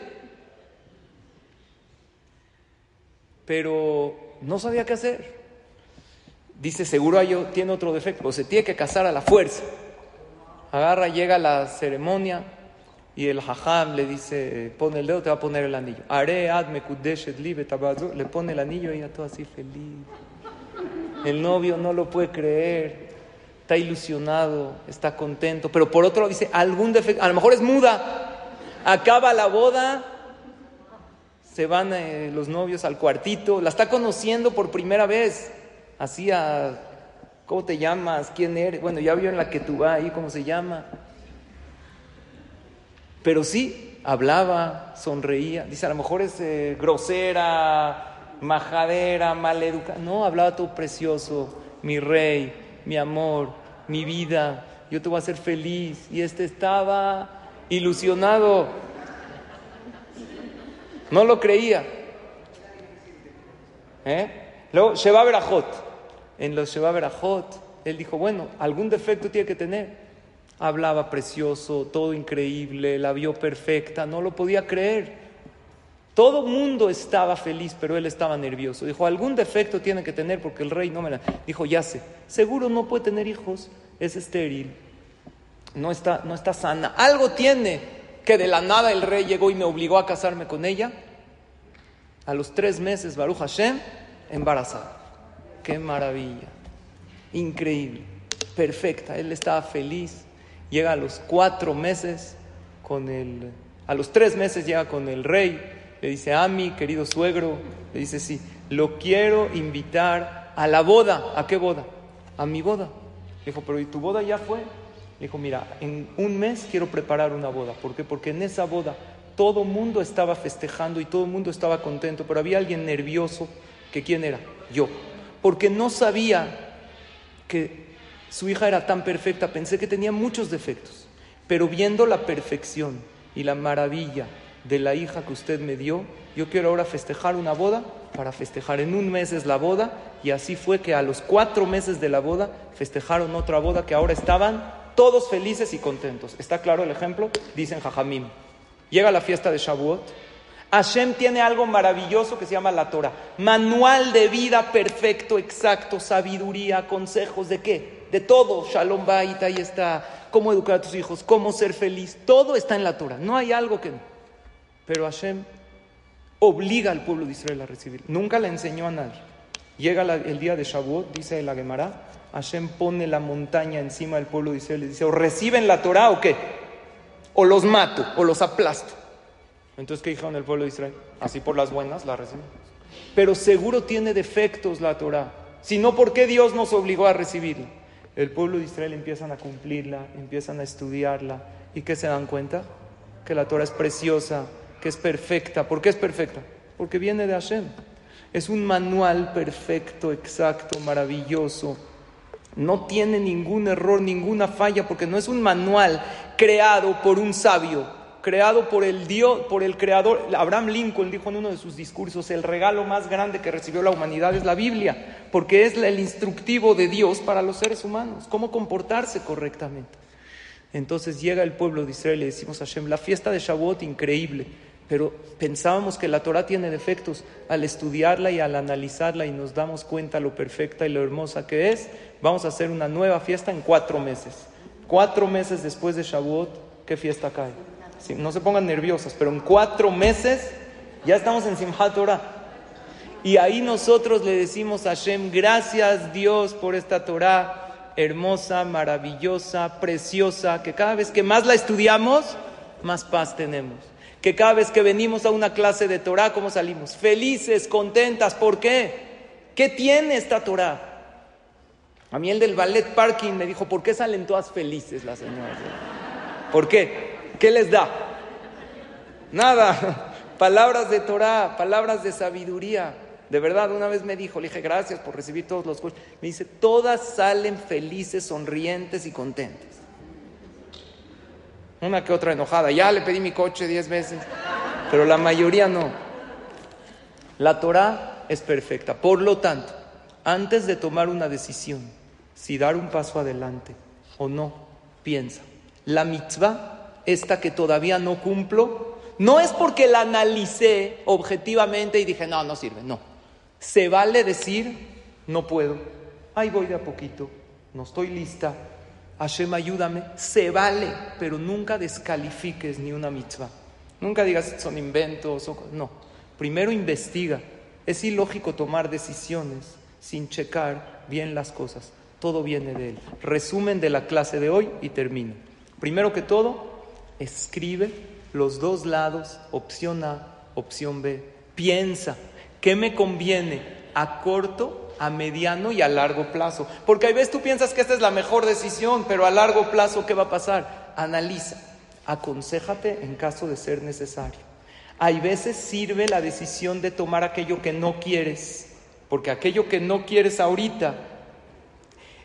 pero no sabía qué hacer. Dice, seguro tiene otro defecto, o se tiene que casar a la fuerza. Agarra, llega a la ceremonia, y el hajam le dice, pone el dedo, te va a poner el anillo. Le pone el anillo y ella todo así feliz. El novio no lo puede creer, está ilusionado, está contento, pero por otro lado dice, algún defecto, a lo mejor es muda, acaba la boda, se van eh, los novios al cuartito, la está conociendo por primera vez, así a, ¿cómo te llamas? ¿Quién eres? Bueno, ya vio en la que tú vas ahí, ¿cómo se llama? Pero sí, hablaba, sonreía. Dice, a lo mejor es eh, grosera, majadera, maleducada. No, hablaba todo precioso. Mi rey, mi amor, mi vida. Yo te voy a hacer feliz. Y este estaba ilusionado. No lo creía. ¿Eh? Luego, Sheba Berajot. En los Sheba Berajot, él dijo, bueno, algún defecto tiene que tener. Hablaba precioso, todo increíble, la vio perfecta, no lo podía creer. Todo mundo estaba feliz, pero él estaba nervioso. Dijo, algún defecto tiene que tener porque el rey no me la... Dijo, ya sé, seguro no puede tener hijos, es estéril, no está, no está sana. Algo tiene que de la nada el rey llegó y me obligó a casarme con ella. A los tres meses, Baruch Hashem, embarazada. Qué maravilla, increíble, perfecta. Él estaba feliz. Llega a los cuatro meses con el, a los tres meses llega con el rey, le dice, a mi querido suegro, le dice, sí, lo quiero invitar a la boda. ¿A qué boda? A mi boda. Le dijo, pero ¿y tu boda ya fue? Le dijo, mira, en un mes quiero preparar una boda. ¿Por qué? Porque en esa boda todo el mundo estaba festejando y todo el mundo estaba contento, pero había alguien nervioso, que quién era? Yo. Porque no sabía que su hija era tan perfecta, pensé que tenía muchos defectos, pero viendo la perfección y la maravilla de la hija que usted me dio, yo quiero ahora festejar una boda para festejar. En un mes es la boda y así fue que a los cuatro meses de la boda festejaron otra boda que ahora estaban todos felices y contentos. ¿Está claro el ejemplo? Dicen Jajamim. Llega la fiesta de Shavuot. Hashem tiene algo maravilloso que se llama la Torah. Manual de vida perfecto, exacto, sabiduría, consejos de qué? De todo, Shalom Bait, ahí está, cómo educar a tus hijos, cómo ser feliz, todo está en la Torah, no hay algo que... Pero Hashem obliga al pueblo de Israel a recibir, nunca le enseñó a nadie. Llega el día de Shavuot, dice la Gemara, Hashem pone la montaña encima del pueblo de Israel y dice, o reciben la Torah o qué, o los mato, o los aplasto. Entonces, ¿qué dijeron el pueblo de Israel? Así por las buenas la reciben. Pero seguro tiene defectos la Torah. Si no, ¿por qué Dios nos obligó a recibirla? El pueblo de Israel empiezan a cumplirla, empiezan a estudiarla. ¿Y qué se dan cuenta? Que la Torah es preciosa, que es perfecta. ¿Por qué es perfecta? Porque viene de Hashem. Es un manual perfecto, exacto, maravilloso. No tiene ningún error, ninguna falla, porque no es un manual creado por un sabio, creado por el Dios, por el creador. Abraham Lincoln dijo en uno de sus discursos, el regalo más grande que recibió la humanidad es la Biblia, porque es el instructivo de Dios para los seres humanos, cómo comportarse correctamente. Entonces llega el pueblo de Israel y le decimos a Hashem, la fiesta de Shavuot increíble, pero pensábamos que la Torah tiene defectos. Al estudiarla y al analizarla y nos damos cuenta lo perfecta y lo hermosa que es, vamos a hacer una nueva fiesta en cuatro meses. Cuatro meses después de Shavuot, ¿qué fiesta cae? No se pongan nerviosas, pero en cuatro meses ya estamos en Simchat Torah. Y ahí nosotros le decimos a Hashem, gracias Dios por esta Torah hermosa, maravillosa, preciosa, que cada vez que más la estudiamos, más paz tenemos que cada vez que venimos a una clase de Torah, ¿cómo salimos? Felices, contentas. ¿Por qué? ¿Qué tiene esta Torah? A mí el del ballet parking me dijo, ¿por qué salen todas felices las señoras? ¿Por qué? ¿Qué les da? Nada. Palabras de Torah, palabras de sabiduría. De verdad, una vez me dijo, le dije, gracias por recibir todos los cursos. Me dice, todas salen felices, sonrientes y contentas. Una que otra enojada. Ya le pedí mi coche diez veces, pero la mayoría no. La Torah es perfecta. Por lo tanto, antes de tomar una decisión, si dar un paso adelante o no, piensa. La mitzvah, esta que todavía no cumplo, no es porque la analicé objetivamente y dije, no, no sirve, no. Se vale decir, no puedo, ahí voy de a poquito, no estoy lista, Hashem, ayúdame, se vale, pero nunca descalifiques ni una mitzvah. Nunca digas son inventos, no. Primero investiga. Es ilógico tomar decisiones sin checar bien las cosas. Todo viene de él. Resumen de la clase de hoy y termino. Primero que todo, escribe los dos lados, opción A, opción B. Piensa, ¿qué me conviene a corto a mediano y a largo plazo. Porque a veces tú piensas que esta es la mejor decisión, pero a largo plazo, ¿qué va a pasar? Analiza, aconsejate en caso de ser necesario. Hay veces sirve la decisión de tomar aquello que no quieres, porque aquello que no quieres ahorita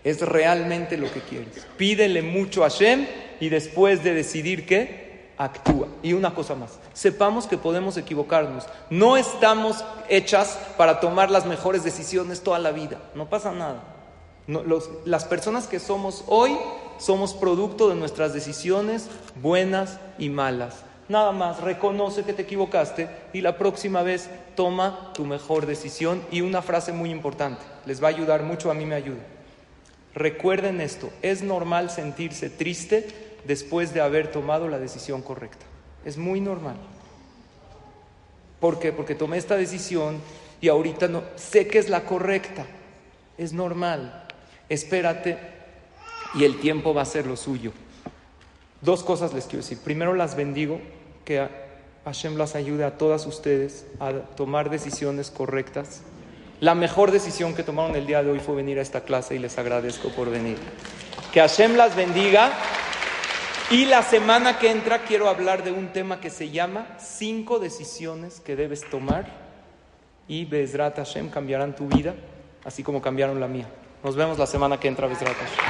es realmente lo que quieres. Pídele mucho a Shem y después de decidir qué, actúa. Y una cosa más, sepamos que podemos equivocarnos. No estamos hechas para tomar las mejores decisiones toda la vida. No pasa nada. las personas que somos hoy somos producto de nuestras decisiones buenas y malas. Nada más, reconoce que te equivocaste y la próxima vez toma tu mejor decisión. Y una frase muy importante, les va a ayudar mucho, a mí me ayuda. Recuerden esto, es normal sentirse triste después de haber tomado la decisión correcta. Es muy normal. ¿Por qué? Porque tomé esta decisión y ahorita no sé que es la correcta. Es normal. Espérate y el tiempo va a ser lo suyo. Dos cosas les quiero decir. Primero las bendigo, que Hashem las ayude a todas ustedes a tomar decisiones correctas. La mejor decisión que tomaron el día de hoy fue venir a esta clase y les agradezco por venir. Que Hashem las bendiga. Y la semana que entra quiero hablar de un tema que se llama cinco decisiones que debes tomar y Bezrat Hashem cambiarán tu vida, así como cambiaron la mía. Nos vemos la semana que entra, Bezrat Hashem.